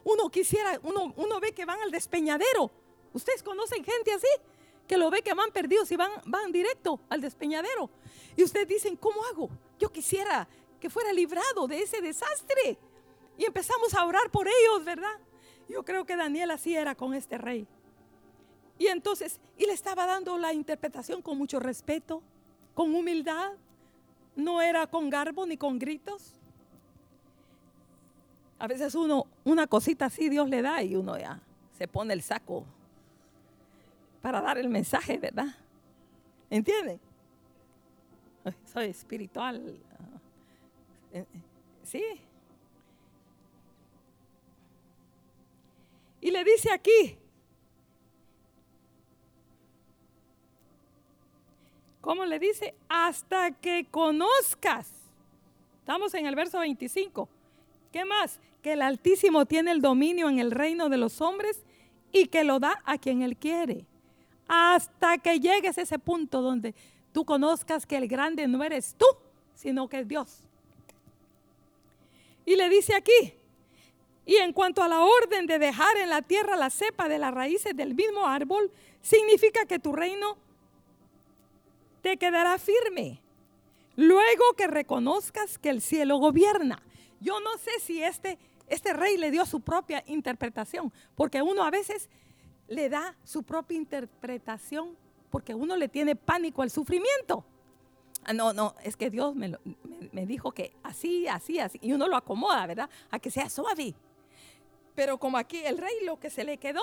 Uno quisiera, uno, uno ve que van al despeñadero. Ustedes conocen gente así, que lo ve que van perdidos y van, van directo al despeñadero. Y ustedes dicen, ¿cómo hago? Yo quisiera que fuera librado de ese desastre. Y empezamos a orar por ellos, ¿verdad? Yo creo que Daniel así era con este rey. Y entonces, y le estaba dando la interpretación con mucho respeto, con humildad, no era con garbo ni con gritos. A veces uno, una cosita así Dios le da y uno ya se pone el saco para dar el mensaje, ¿verdad? ¿Entienden? Soy espiritual. Eh, eh, sí. Y le dice aquí, ¿Cómo le dice? Hasta que conozcas. Estamos en el verso 25. ¿Qué más? Que el Altísimo tiene el dominio en el reino de los hombres y que lo da a quien él quiere. Hasta que llegues a ese punto donde tú conozcas que el grande no eres tú, sino que es Dios. Y le dice aquí, y en cuanto a la orden de dejar en la tierra la cepa de las raíces del mismo árbol, significa que tu reino te quedará firme. Luego que reconozcas que el cielo gobierna. Yo no sé si este, este rey le dio su propia interpretación, porque uno a veces le da su propia interpretación porque uno le tiene pánico al sufrimiento. Ah, no, no, es que Dios me, me, dijo que así, así, así, y uno lo acomoda, ¿verdad? A que sea suave. Pero como aquí el rey lo que se le quedó,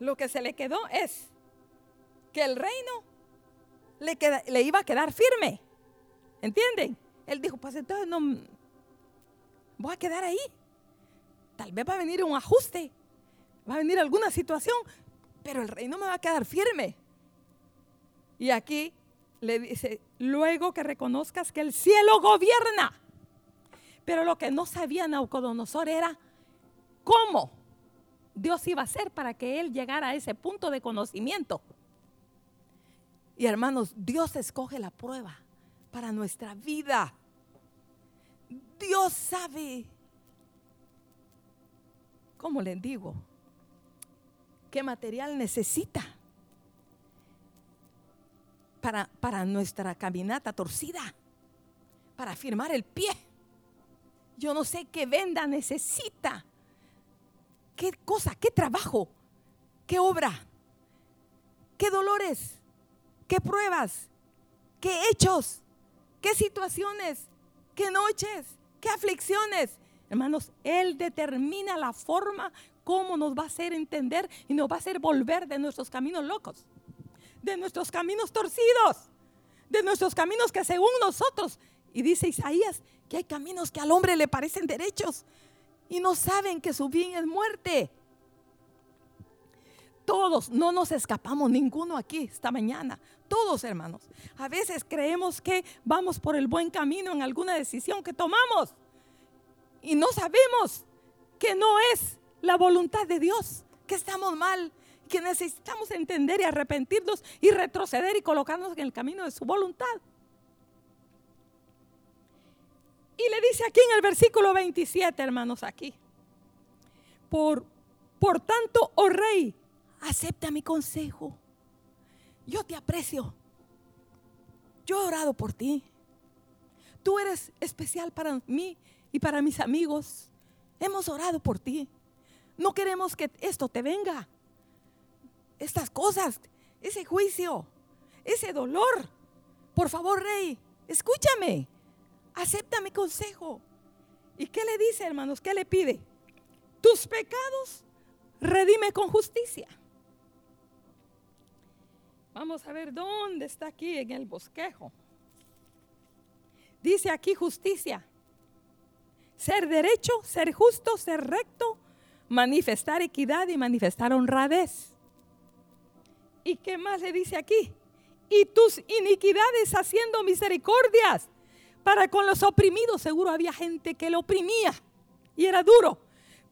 lo que se le quedó es que el reino le, iba a quedar firme. ¿Entienden? Él dijo, pues entonces no voy a quedar ahí. Tal vez va a venir un ajuste, va a venir alguna situación, pero el reino me va a quedar firme. Y aquí le dice, luego que reconozcas que el cielo gobierna. Pero lo que no sabía Naucodonosor era cómo Dios iba a hacer para que él llegara a ese punto de conocimiento. Y hermanos, Dios escoge la prueba para nuestra vida. Dios sabe ¿cómo les digo? ¿Qué material necesita para, para nuestra caminata torcida? Para firmar el pie. Yo no sé qué venda necesita. ¿Qué cosa? ¿Qué trabajo? ¿Qué obra? ¿Qué dolores? ¿Qué pruebas? ¿Qué hechos? ¿Qué situaciones? ¿Qué noches? ¿Qué aflicciones? Hermanos, Él determina la forma como nos va a hacer entender y nos va a hacer volver de nuestros caminos locos, de nuestros caminos torcidos, de nuestros caminos que según nosotros, y dice Isaías, que hay caminos que al hombre le parecen derechos y no saben que su bien es muerte. Todos, no nos escapamos ninguno aquí esta mañana. Todos, hermanos. A veces creemos que vamos por el buen camino en alguna decisión que tomamos y no sabemos que no es la voluntad de Dios, que estamos mal, que necesitamos entender y arrepentirnos y retroceder y colocarnos en el camino de su voluntad. Y le dice aquí en el versículo 27, hermanos, aquí. Por, por tanto, oh rey, acepta mi consejo. Yo te aprecio. Yo he orado por ti. Tú eres especial para mí y para mis amigos. Hemos orado por ti. No queremos que esto te venga. Estas cosas, ese juicio, ese dolor. Por favor, rey, escúchame. Acepta mi consejo. ¿Y qué le dice, hermanos? ¿Qué le pide? Tus pecados redime con justicia. Vamos a ver dónde está aquí en el bosquejo. Dice aquí justicia. Ser derecho, ser justo, ser recto, manifestar equidad y manifestar honradez. ¿Y qué más le dice aquí? Y tus iniquidades haciendo misericordias para con los oprimidos. Seguro había gente que lo oprimía y era duro.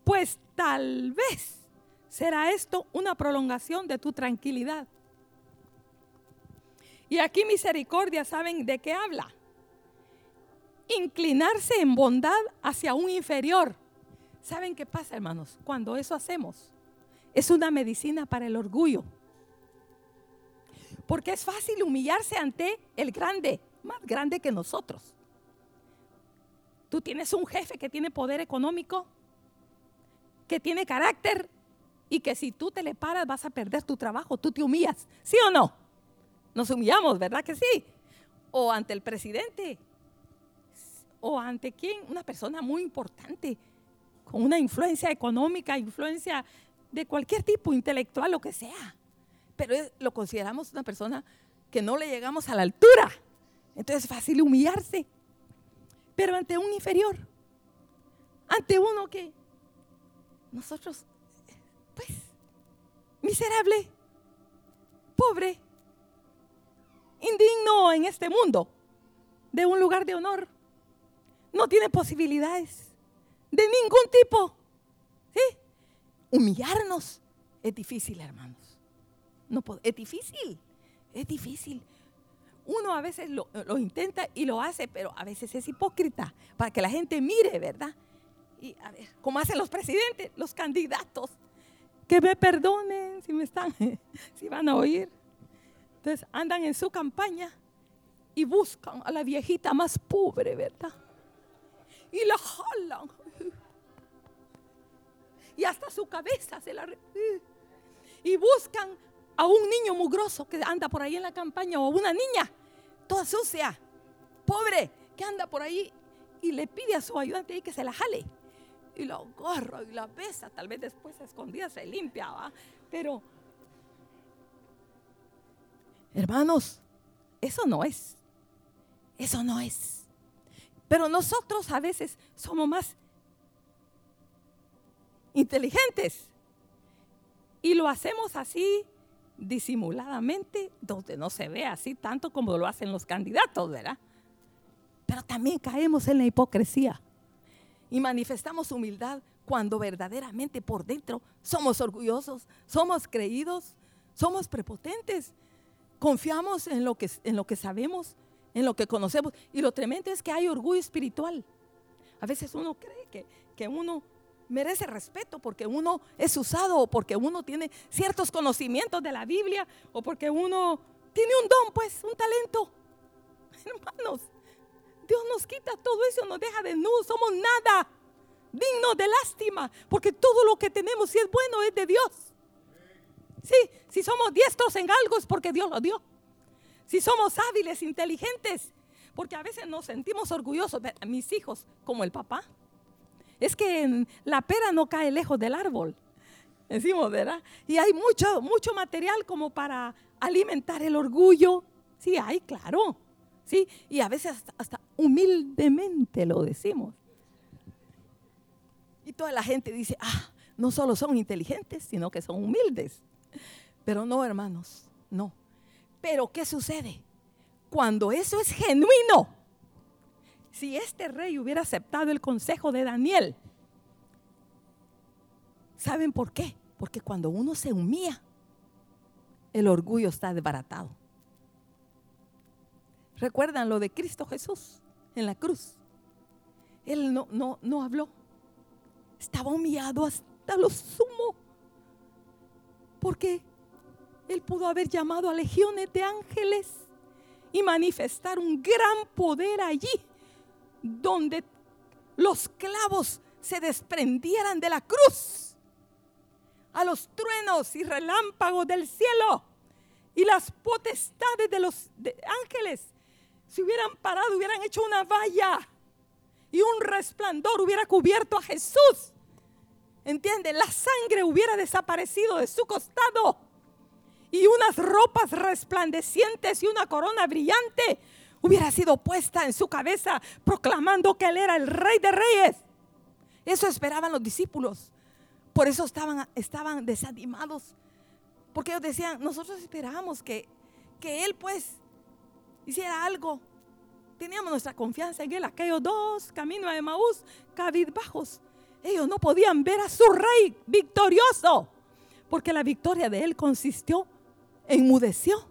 Pues tal vez será esto una prolongación de tu tranquilidad. Y aquí misericordia, ¿saben de qué habla? Inclinarse en bondad hacia un inferior. ¿Saben qué pasa, hermanos? Cuando eso hacemos, es una medicina para el orgullo. Porque es fácil humillarse ante el grande, más grande que nosotros. Tú tienes un jefe que tiene poder económico, que tiene carácter y que si tú te le paras vas a perder tu trabajo, tú te humillas, ¿sí o no? Nos humillamos, ¿verdad que sí? O ante el presidente. O ante quién? Una persona muy importante, con una influencia económica, influencia de cualquier tipo, intelectual, lo que sea. Pero lo consideramos una persona que no le llegamos a la altura. Entonces es fácil humillarse. Pero ante un inferior, ante uno que nosotros, pues, miserable, pobre, indigno en este mundo de un lugar de honor. No tiene posibilidades de ningún tipo. ¿Sí? Humillarnos es difícil, hermanos. No, es difícil, es difícil. Uno a veces lo, lo, intenta y lo hace, pero a veces es hipócrita para que la gente mire, ¿verdad? Y a ver, como hacen los presidentes, los candidatos, que me perdonen si me están, si van a oír. Entonces andan en su campaña y buscan a la viejita más pobre, ¿verdad? Y la jalan. Y hasta su cabeza se la... Y buscan a un niño mugroso que anda por ahí en la campaña o a una niña toda sucia, pobre, que anda por ahí y le pide a su ayudante ahí que se la jale. Y la agarra y la besa, tal vez después escondida se limpia, ¿va? Pero Hermanos, eso no es. Eso no es. Pero nosotros a veces somos más inteligentes y lo hacemos así disimuladamente, donde no se ve así tanto como lo hacen los candidatos, ¿verdad? Pero también caemos en la hipocresía y manifestamos humildad cuando verdaderamente por dentro somos orgullosos, somos creídos, somos prepotentes Confiamos en lo, que, en lo que sabemos, en lo que conocemos. Y lo tremendo es que hay orgullo espiritual. A veces uno cree que, que uno merece respeto porque uno es usado o porque uno tiene ciertos conocimientos de la Biblia o porque uno tiene un don, pues, un talento. Hermanos, Dios nos quita todo eso, nos deja de desnudos, somos nada digno de lástima, porque todo lo que tenemos, si es bueno, es de Dios. Sí, si somos diestros en algo es porque Dios lo dio. Si somos hábiles, inteligentes, porque a veces nos sentimos orgullosos. Mis hijos, como el papá, es que la pera no cae lejos del árbol. Decimos, ¿verdad? Y hay mucho, mucho material como para alimentar el orgullo. Sí, hay, claro. Sí, y a veces hasta, humildemente lo decimos. Y toda la gente dice, ah, no solo son inteligentes, sino que son humildes. Pero no, hermanos, no. Pero ¿qué sucede? Cuando eso es genuino, si este rey hubiera aceptado el consejo de Daniel, ¿saben por qué? Porque cuando uno se humilla, el orgullo está desbaratado. ¿Recuerdan lo de Cristo Jesús en la cruz? Él no, no, no habló. Estaba humillado hasta lo sumo. Porque él pudo haber llamado a legiones de ángeles y manifestar un gran poder allí donde los clavos se desprendieran de la cruz, a los truenos y relámpagos del cielo y las potestades de los ángeles se hubieran parado, hubieran hecho una valla y un resplandor hubiera cubierto a Jesús. ¿Entienden? La sangre hubiera desaparecido de su costado y unas ropas resplandecientes y una corona brillante hubiera sido puesta en su cabeza proclamando que él era el rey de reyes. Eso esperaban los discípulos. Por eso estaban, estaban desanimados. Porque ellos decían, nosotros esperábamos que, que él pues hiciera algo. Teníamos nuestra confianza en él. Aquellos dos, camino a Emaús, bajos. Ellos no podían ver a su rey victorioso. Porque la victoria de él consistió, enmudeció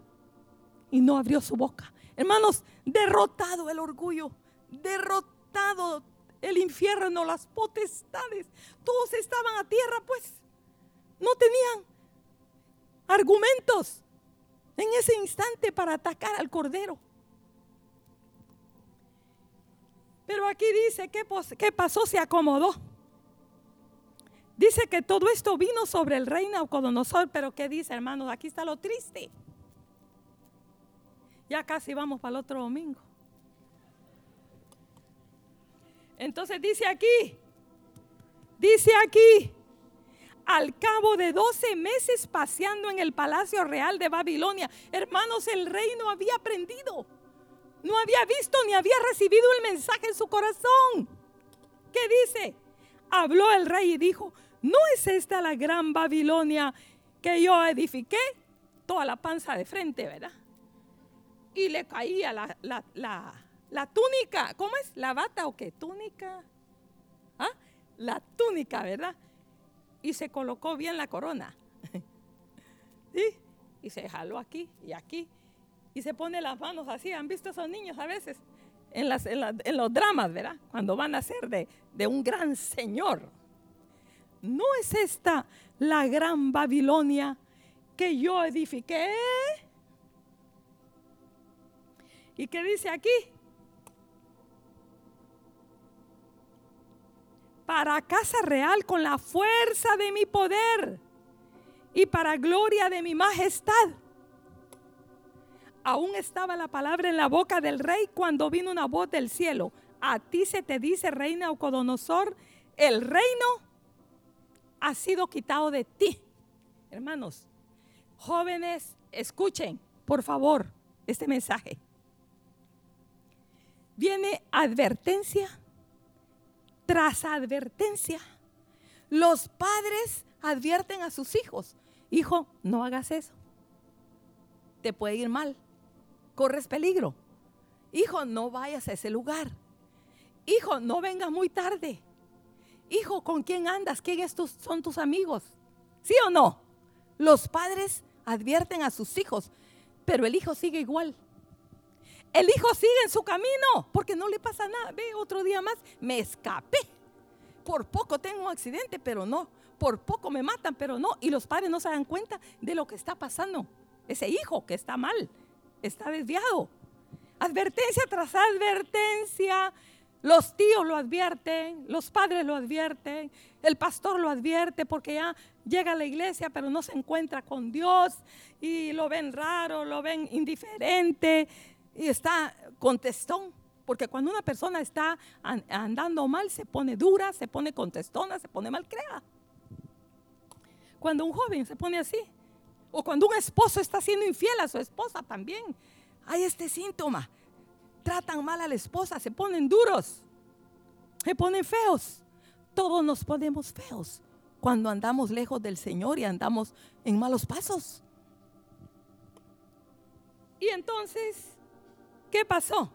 y no abrió su boca. Hermanos, derrotado el orgullo, derrotado el infierno, las potestades, todos estaban a tierra, pues no tenían argumentos en ese instante para atacar al cordero. Pero aquí dice, ¿qué, pasó? Se acomodó. Dice que todo esto vino sobre el rey Naucodonosor, pero ¿qué dice, hermanos? Aquí está lo triste. Ya casi vamos para el otro domingo. Entonces dice aquí, dice aquí, al cabo de 12 meses paseando en el palacio real de Babilonia, hermanos, el rey no había aprendido, no había visto ni había recibido el mensaje en su corazón. ¿Qué dice? Habló el rey y dijo, ¿no es esta la gran Babilonia que yo edifiqué? Toda la panza de frente, ¿verdad? y le caía la, la, túnica. ¿Cómo es? ¿La bata o qué? ¿Túnica? ¿Ah? La túnica, ¿verdad? Y se colocó bien la corona. ¿Sí? Y se jaló aquí y aquí. Y se pone las manos así. ¿Han visto esos niños a veces? En, las, en, los dramas, ¿verdad? Cuando van a ser de, de un gran señor. ¿No es esta la gran Babilonia que yo edifiqué? ¿Y qué dice aquí? Para casa real con la fuerza de mi poder y para gloria de mi majestad. Aún estaba la palabra en la boca del rey cuando vino una voz del cielo. A ti se te dice, reina Ocodonosor, el reino ha sido quitado de ti. Hermanos, jóvenes, escuchen, por favor, este mensaje viene advertencia tras advertencia. Los padres advierten a sus hijos, hijo, no hagas eso. Te puede ir mal, corres peligro. Hijo, no vayas a ese lugar. Hijo, no vengas muy tarde. Hijo, ¿con quién andas? ¿Quiénes son tus amigos? ¿Sí o no? Los padres advierten a sus hijos, pero el hijo sigue igual. El hijo sigue en su camino porque no le pasa nada. Ve, otro día más me escapé. Por poco tengo un accidente, pero no. Por poco me matan, pero no. Y los padres no se dan cuenta de lo que está pasando. Ese hijo que está mal, está desviado. Advertencia tras advertencia. Los tíos lo advierten, los padres lo advierten, el pastor lo advierte porque ya llega a la iglesia pero no se encuentra con Dios y lo ven raro, lo ven indiferente y está contestón. Porque cuando una persona está andando mal se pone dura, se pone contestona, se pone mal crea. Cuando un joven se pone así, o cuando un esposo está siendo infiel a su esposa también, hay este síntoma tratan mal a la esposa, se ponen duros, se ponen feos. Todos nos ponemos feos cuando andamos lejos del Señor y andamos en malos pasos. Y entonces, ¿qué pasó?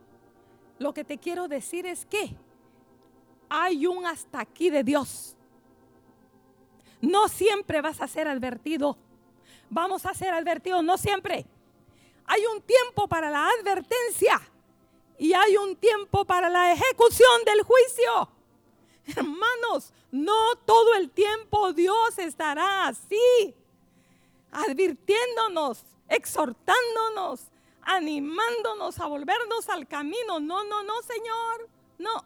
Lo que te quiero decir es que hay un hasta aquí de Dios. No siempre vas a ser advertido. Vamos a ser advertidos, no siempre. Hay un tiempo para la advertencia y hay un tiempo para la ejecución del juicio. Hermanos, no todo el tiempo Dios estará así, advirtiéndonos, exhortándonos, animándonos a volvernos al camino. No, no, no, Señor, no.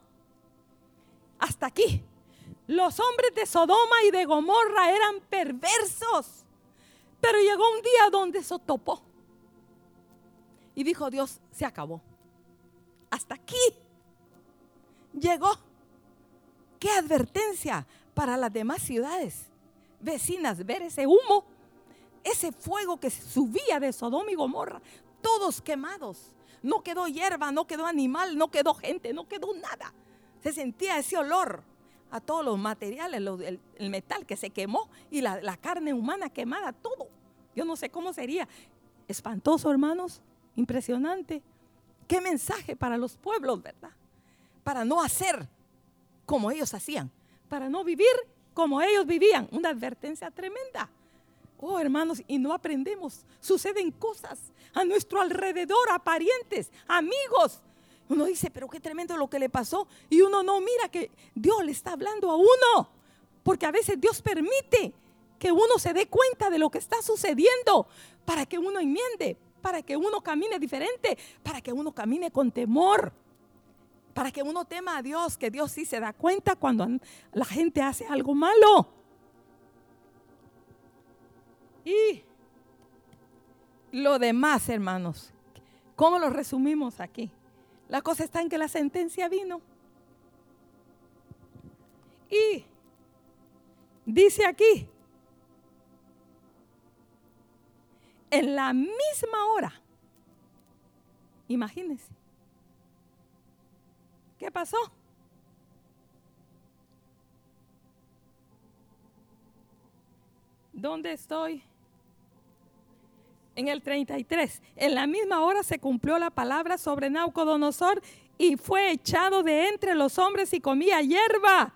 Hasta aquí. Los hombres de Sodoma y de Gomorra eran perversos, pero llegó un día donde eso topó. Y dijo Dios, se acabó hasta aquí llegó. Qué advertencia para las demás ciudades vecinas ver ese humo, ese fuego que subía de Sodoma y Gomorra, todos quemados. No quedó hierba, no quedó animal, no quedó gente, no quedó nada. Se sentía ese olor a todos los materiales, el, metal que se quemó y la, la carne humana quemada, todo. Yo no sé cómo sería. Espantoso, hermanos, impresionante. Qué mensaje para los pueblos, ¿verdad? Para no hacer como ellos hacían, para no vivir como ellos vivían. Una advertencia tremenda. Oh, hermanos, y no aprendemos. Suceden cosas a nuestro alrededor, a parientes, amigos. Uno dice, pero qué tremendo lo que le pasó. Y uno no mira que Dios le está hablando a uno. Porque a veces Dios permite que uno se dé cuenta de lo que está sucediendo para que uno enmiende, para que uno camine diferente, para que uno camine con temor, para que uno tema a Dios, que Dios sí se da cuenta cuando la gente hace algo malo. Y lo demás, hermanos, ¿cómo lo resumimos aquí? La cosa está en que la sentencia vino. Y dice aquí, en la misma hora. Imagínense. ¿Qué pasó? ¿Dónde estoy? En el 33. En la misma hora se cumplió la palabra sobre Naucodonosor y fue echado de entre los hombres y comía hierba.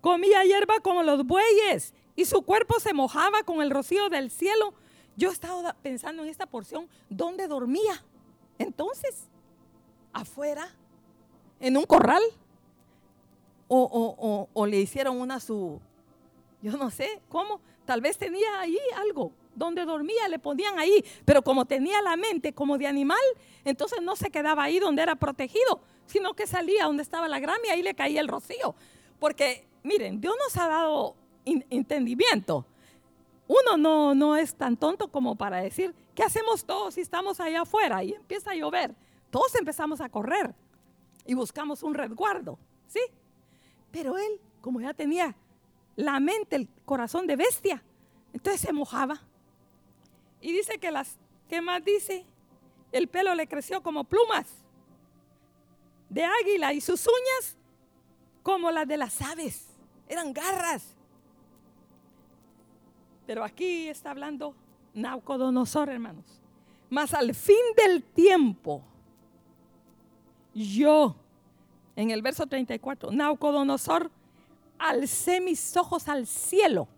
Comía hierba como los bueyes y su cuerpo se mojaba con el rocío del cielo yo estaba pensando en esta porción, ¿dónde dormía? Entonces, afuera, en un corral, o, le hicieron una su, yo no sé cómo, tal vez tenía ahí algo, donde dormía le ponían ahí, pero como tenía la mente como de animal, entonces no se quedaba ahí donde era protegido, sino que salía donde estaba la grama y ahí le caía el rocío. Porque, miren, Dios nos ha dado entendimiento uno no, no es tan tonto como para decir, ¿qué hacemos todos si estamos allá afuera y empieza a llover? Todos empezamos a correr y buscamos un resguardo, ¿sí? Pero él, como ya tenía la mente, el corazón de bestia, entonces se mojaba. Y dice que las, ¿qué más dice? El pelo le creció como plumas de águila y sus uñas como las de las aves, eran garras. Pero aquí está hablando Naucodonosor, hermanos. Mas al fin del tiempo, yo, en el verso 34, Naucodonosor, alcé mis ojos al cielo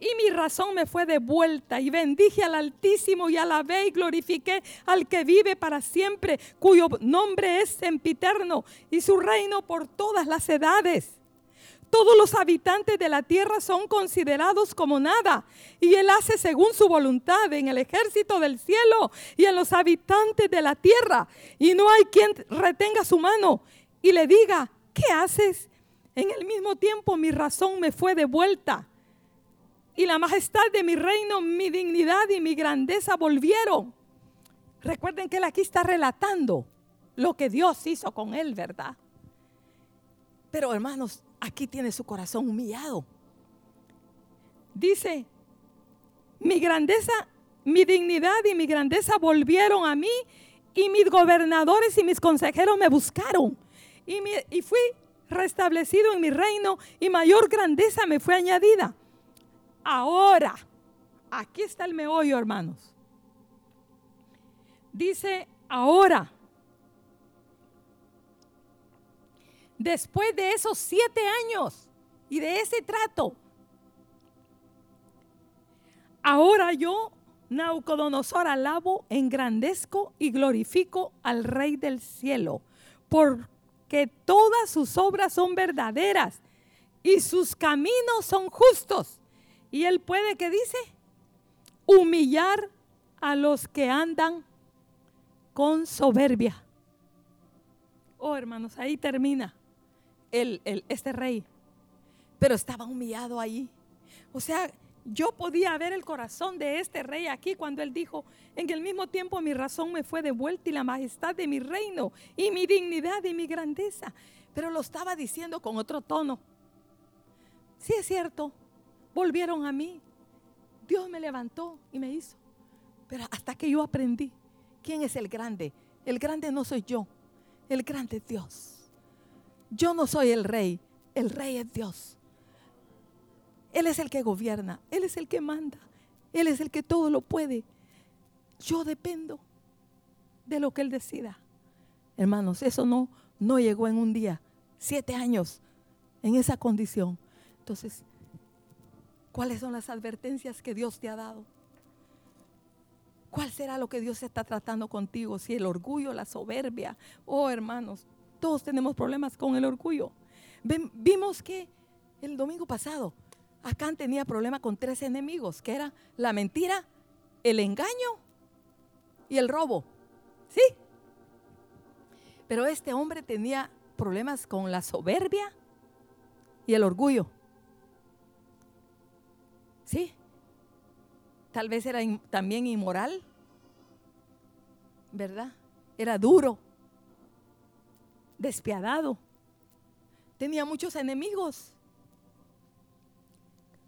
y mi razón me fue devuelta y bendije al Altísimo y alabé y glorifiqué al que vive para siempre, cuyo nombre es sempiterno y su reino por todas las edades. Todos los habitantes de la tierra son considerados como nada y Él hace según su voluntad en el ejército del cielo y en los habitantes de la tierra y no hay quien retenga su mano y le diga, ¿qué haces? En el mismo tiempo mi razón me fue devuelta y la majestad de mi reino, mi dignidad y mi grandeza volvieron. Recuerden que él aquí está relatando lo que Dios hizo con él, ¿verdad? Pero hermanos, aquí tiene su corazón humillado. Dice, mi grandeza, mi dignidad y mi grandeza volvieron a mí y mis gobernadores y mis consejeros me buscaron y, y fui restablecido en mi reino y mayor grandeza me fue añadida. Ahora, aquí está el meollo, hermanos. Dice, ahora, después de esos siete años y de ese trato, ahora yo, Naucodonosor, alabo, engrandezco y glorifico al Rey del cielo, porque todas sus obras son verdaderas y sus caminos son justos y él puede, ¿qué dice? Humillar a los que andan con soberbia. Oh, hermanos, ahí termina el, este rey. Pero estaba humillado ahí. O sea, yo podía ver el corazón de este rey aquí cuando él dijo, en el mismo tiempo mi razón me fue devuelta y la majestad de mi reino y mi dignidad y mi grandeza. Pero lo estaba diciendo con otro tono. Sí es cierto, volvieron a mí. Dios me levantó y me hizo. Pero hasta que yo aprendí quién es el grande. El grande no soy yo, el grande es Dios. Yo no soy el rey, el rey es Dios. Él es el que gobierna, Él es el que manda, Él es el que todo lo puede. Yo dependo de lo que Él decida. Hermanos, eso no, no llegó en un día, siete años en esa condición. Entonces, ¿Cuáles son las advertencias que Dios te ha dado? ¿Cuál será lo que Dios está tratando contigo? Si el orgullo, la soberbia. Oh, hermanos, todos tenemos problemas con el orgullo. vimos que el domingo pasado Acán tenía problema con tres enemigos, que era la mentira, el engaño y el robo. ¿Sí? Pero este hombre tenía problemas con la soberbia y el orgullo. Sí. Tal vez era también inmoral, ¿verdad? Era duro, despiadado. Tenía muchos enemigos.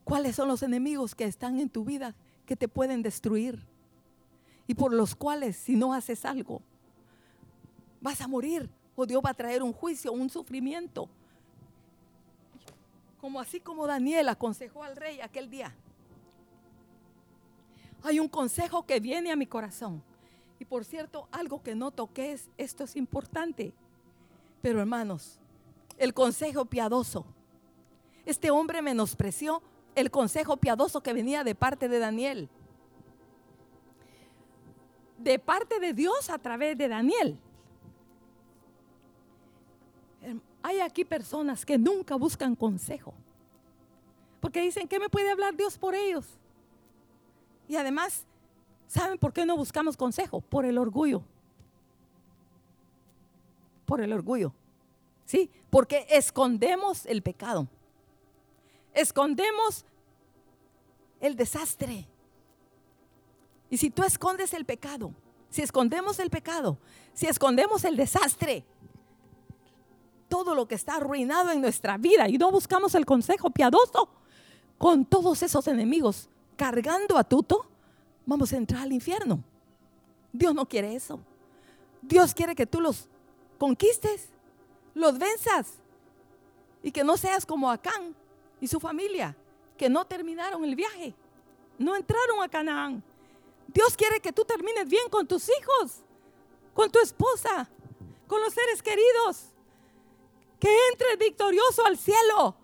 ¿Cuáles son los enemigos que están en tu vida que te pueden destruir? Y por los cuales, si no haces algo, vas a morir o Dios va a traer un juicio, un sufrimiento. Como así como Daniel aconsejó al rey aquel día hay un consejo que viene a mi corazón. Y por cierto, algo que no toqué es, esto es importante. Pero hermanos, el consejo piadoso. Este hombre menospreció el consejo piadoso que venía de parte de Daniel. De parte de Dios a través de Daniel. Hay aquí personas que nunca buscan consejo. Porque dicen, ¿qué me puede hablar Dios por ellos? Y además, ¿saben por qué no buscamos consejo? Por el orgullo. Por el orgullo. ¿Sí? Porque escondemos el pecado. Escondemos el desastre. Y si tú escondes el pecado, si escondemos el pecado, si escondemos el desastre, todo lo que está arruinado en nuestra vida y no buscamos el consejo piadoso con todos esos enemigos, cargando a tuto, vamos a entrar al infierno. Dios no quiere eso. Dios quiere que tú los conquistes, los venzas y que no seas como Acán y su familia, que no terminaron el viaje, no entraron a Canaán. Dios quiere que tú termines bien con tus hijos, con tu esposa, con los seres queridos, que entres victorioso al cielo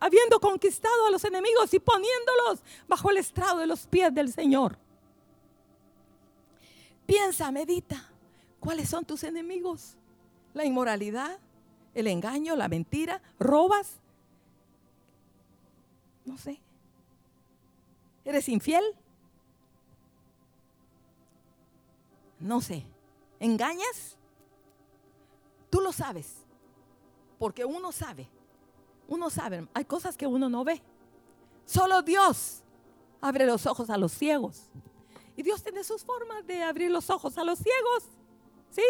habiendo conquistado a los enemigos y poniéndolos bajo el estrado de los pies del Señor. Piensa, medita, ¿cuáles son tus enemigos? La inmoralidad, el engaño, la mentira, robas. No sé. ¿Eres infiel? No sé. ¿Engañas? Tú lo sabes. Porque uno sabe. Uno sabe. Hay cosas que uno no ve. Solo Dios abre los ojos a los ciegos. Y Dios tiene sus formas de abrir los ojos a los ciegos. ¿Sí?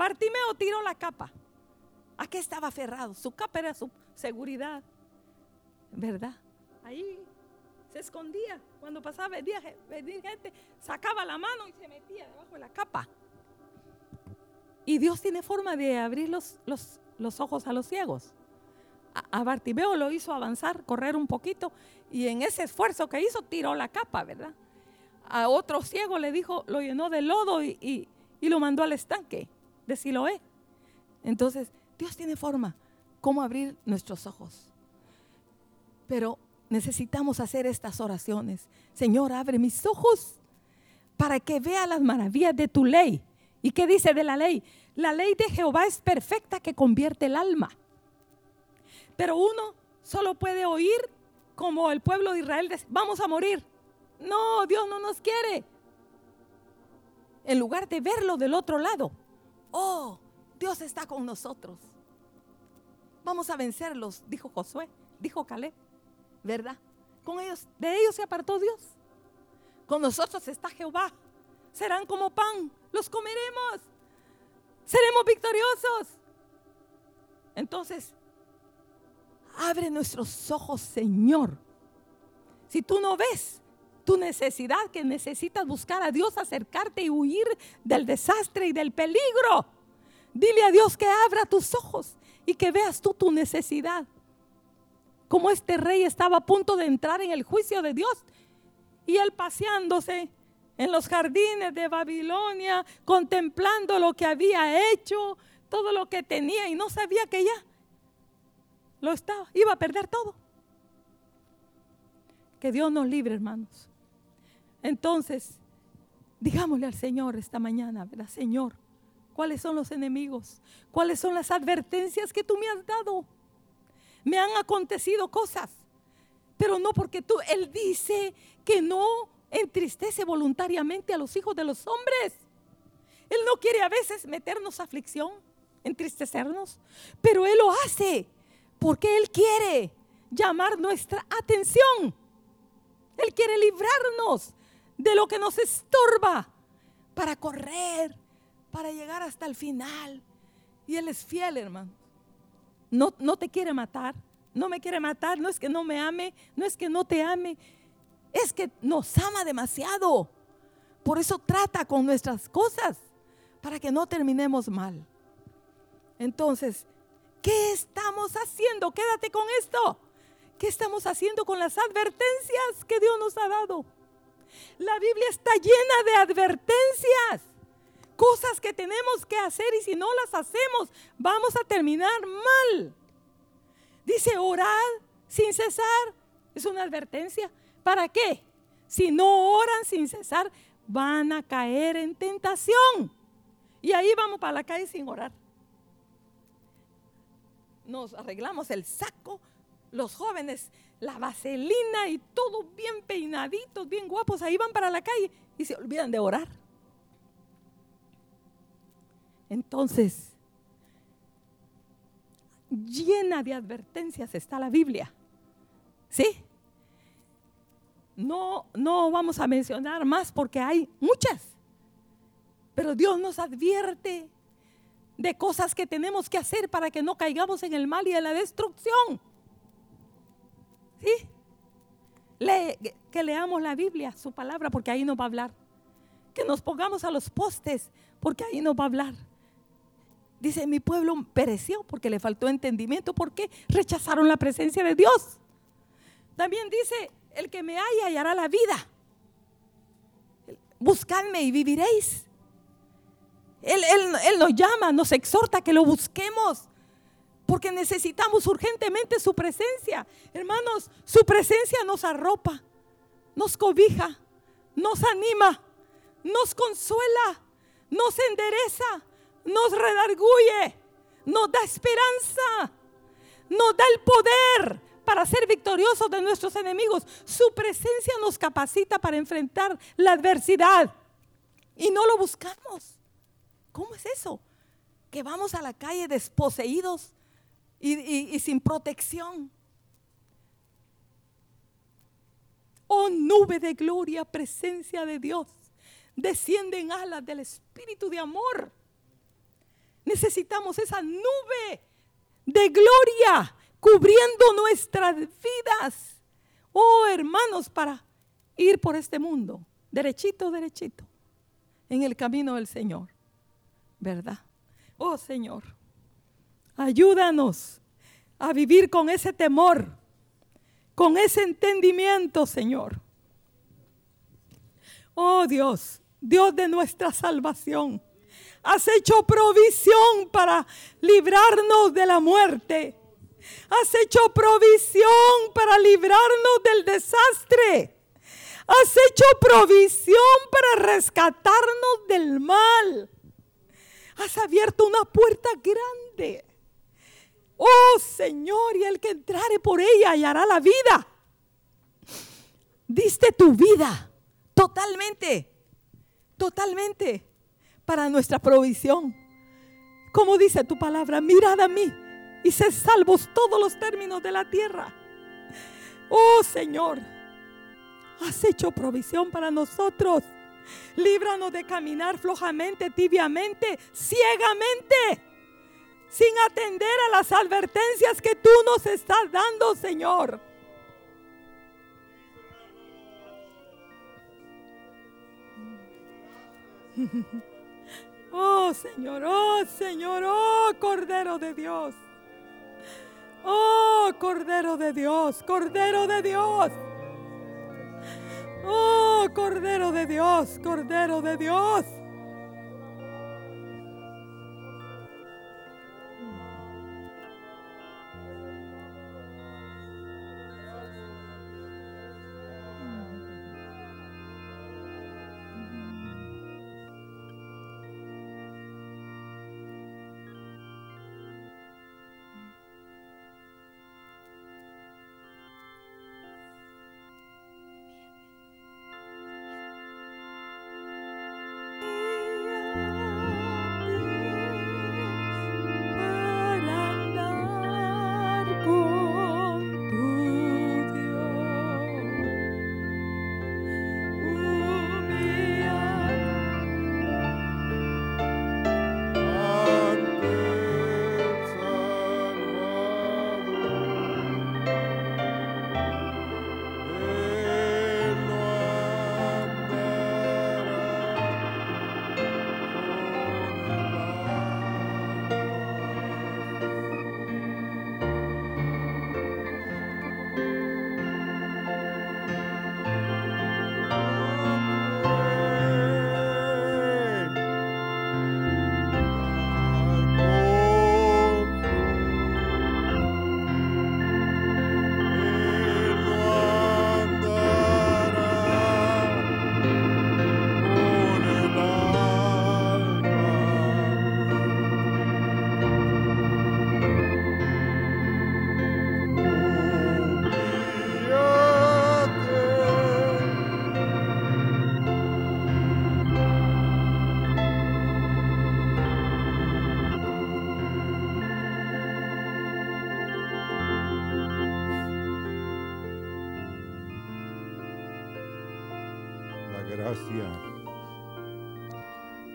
Bartimeo tiró la capa. ¿A qué estaba aferrado? Su capa era su seguridad. ¿Verdad? Ahí se escondía. Cuando pasaba venía, gente, sacaba la mano y se metía debajo de la capa. Y Dios tiene forma de abrir los, los, ojos a los ciegos. A, a, Bartimeo lo hizo avanzar, correr un poquito, y en ese esfuerzo que hizo tiró la capa, ¿verdad? A otro ciego le dijo, lo llenó de lodo y, y lo mandó al estanque de Siloé. Entonces, Dios tiene forma, cómo abrir nuestros ojos. Pero necesitamos hacer estas oraciones. Señor, abre mis ojos para que vea las maravillas de tu ley. ¿Y qué dice de la ley? La ley de Jehová es perfecta que convierte el alma. Pero uno solo puede oír como el pueblo de Israel, vamos a morir. No, Dios no nos quiere. En lugar de verlo del otro lado, oh, Dios está con nosotros. Vamos a vencerlos, dijo Josué, dijo Caleb. ¿verdad? Con ellos, de ellos se apartó Dios. Con nosotros está Jehová. Serán como pan, los comeremos. Seremos victoriosos. Entonces, abre nuestros ojos, Señor. Si tú no ves tu necesidad, que necesitas buscar a Dios, acercarte y huir del desastre y del peligro, dile a Dios que abra tus ojos y que veas tú tu necesidad como este rey estaba a punto de entrar en el juicio de Dios. Y él paseándose en los jardines de Babilonia, contemplando lo que había hecho, todo lo que tenía y no sabía que ya lo estaba, iba a perder todo. Que Dios nos libre, hermanos. Entonces, digámosle al Señor esta mañana. Señor, ¿cuáles son los enemigos? ¿Cuáles son las advertencias que tú me has dado? me han acontecido cosas, pero no porque tú, Él dice que no entristece voluntariamente a los hijos de los hombres. Él no quiere a veces meternos aflicción, entristecernos, pero Él lo hace porque Él quiere llamar nuestra atención. Él quiere librarnos de lo que nos estorba para correr, para llegar hasta el final. Y Él es fiel, hermano no, no te quiere matar, no me quiere matar, no es que no me ame, no es que no te ame, es que nos ama demasiado. Por eso trata con nuestras cosas, para que no terminemos mal. Entonces, ¿qué estamos haciendo? Quédate con esto. ¿Qué estamos haciendo con las advertencias que Dios nos ha dado? La Biblia está llena de advertencias cosas que tenemos que hacer y si no las hacemos vamos a terminar mal. Dice, orad sin cesar. Es una advertencia. ¿Para qué? Si no oran sin cesar, van a caer en tentación. Y ahí vamos para la calle sin orar. Nos arreglamos el saco, los jóvenes, la vaselina y todo bien peinaditos, bien guapos, ahí van para la calle y se olvidan de orar. Entonces, llena de advertencias está la Biblia. ¿Sí? No, no vamos a mencionar más porque hay muchas. Pero Dios nos advierte de cosas que tenemos que hacer para que no caigamos en el mal y en la destrucción. ¿Sí? que leamos la Biblia, su palabra, porque ahí nos va a hablar. Que nos pongamos a los postes, porque ahí nos va a hablar. Dice, mi pueblo pereció porque le faltó entendimiento, porque rechazaron la presencia de Dios. También dice, el que me haya hallará la vida. Buscadme y viviréis. Él, él, él nos llama, nos exhorta que lo busquemos porque necesitamos urgentemente su presencia. Hermanos, su presencia nos arropa, nos cobija, nos anima, nos consuela, nos endereza, nos redarguye, nos da esperanza, nos da el poder para ser victoriosos de nuestros enemigos. Su presencia nos capacita para enfrentar la adversidad y no lo buscamos. ¿Cómo es eso? Que vamos a la calle desposeídos y, sin protección. Oh nube de gloria, presencia de Dios. Descienden alas del Espíritu de amor. Necesitamos esa nube de gloria cubriendo nuestras vidas. Oh hermanos, para ir por este mundo, derechito, derechito, en el camino del Señor. ¿Verdad? Oh Señor, ayúdanos a vivir con ese temor, con ese entendimiento, Señor. Oh Dios, Dios de nuestra salvación Has hecho provisión para librarnos de la muerte. Has hecho provisión para librarnos del desastre. Has hecho provisión para rescatarnos del mal. Has abierto una puerta grande. Oh Señor, y el que entrare por ella hallará la vida. Diste tu vida totalmente, totalmente para nuestra provisión. Como dice tu palabra, mirad a mí y sed salvos todos los términos de la tierra. Oh Señor, has hecho provisión para nosotros. Líbranos de caminar flojamente, tibiamente, ciegamente, sin atender a las advertencias que tú nos estás dando, Señor. Oh Señor, oh Señor, oh Cordero de Dios. Oh Cordero de Dios, Cordero de Dios. Oh Cordero de Dios, Cordero de Dios.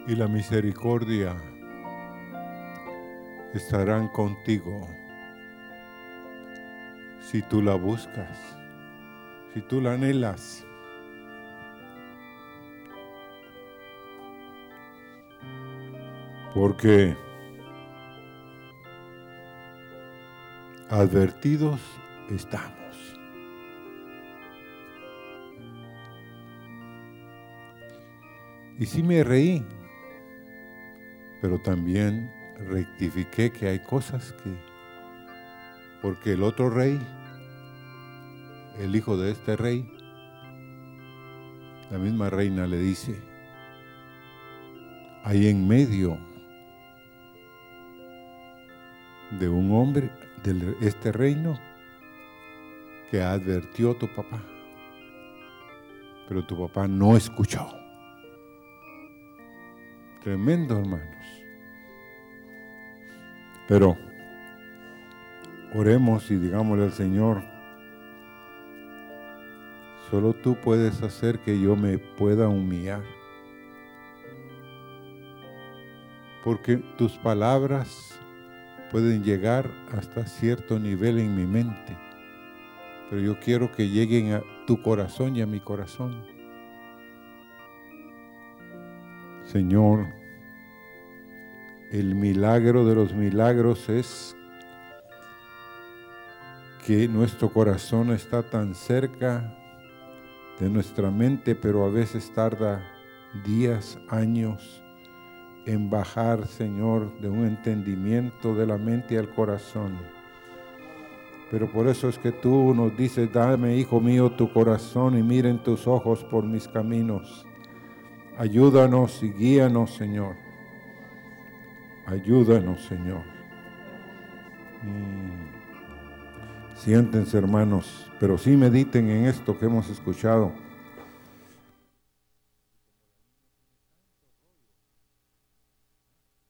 Y la misericordia estarán contigo si tú la buscas, si tú la anhelas. Porque advertidos estamos. Y sí me reí, pero también rectifiqué que hay cosas que Porque el otro rey, el hijo de este rey, la misma reina le dice, ahí en medio de un hombre de este reino que advirtió tu papá. Pero tu papá no escuchó. Tremendo, hermanos. Pero oremos y digámosle al Señor, solo tú puedes hacer que yo me pueda humillar. Porque tus palabras pueden llegar hasta cierto nivel en mi mente, pero yo quiero que lleguen a tu corazón y a mi corazón. Señor, el milagro de los milagros es que nuestro corazón está tan cerca de nuestra mente, pero a veces tarda días, años en bajar, Señor, de un entendimiento de la mente al corazón. Pero por eso es que tú nos dices, dame, hijo mío, tu corazón y miren tus ojos por mis caminos. Ayúdanos y guíanos, Señor. Ayúdanos, Señor. Mm. Siéntense, hermanos, pero sí mediten en esto que hemos escuchado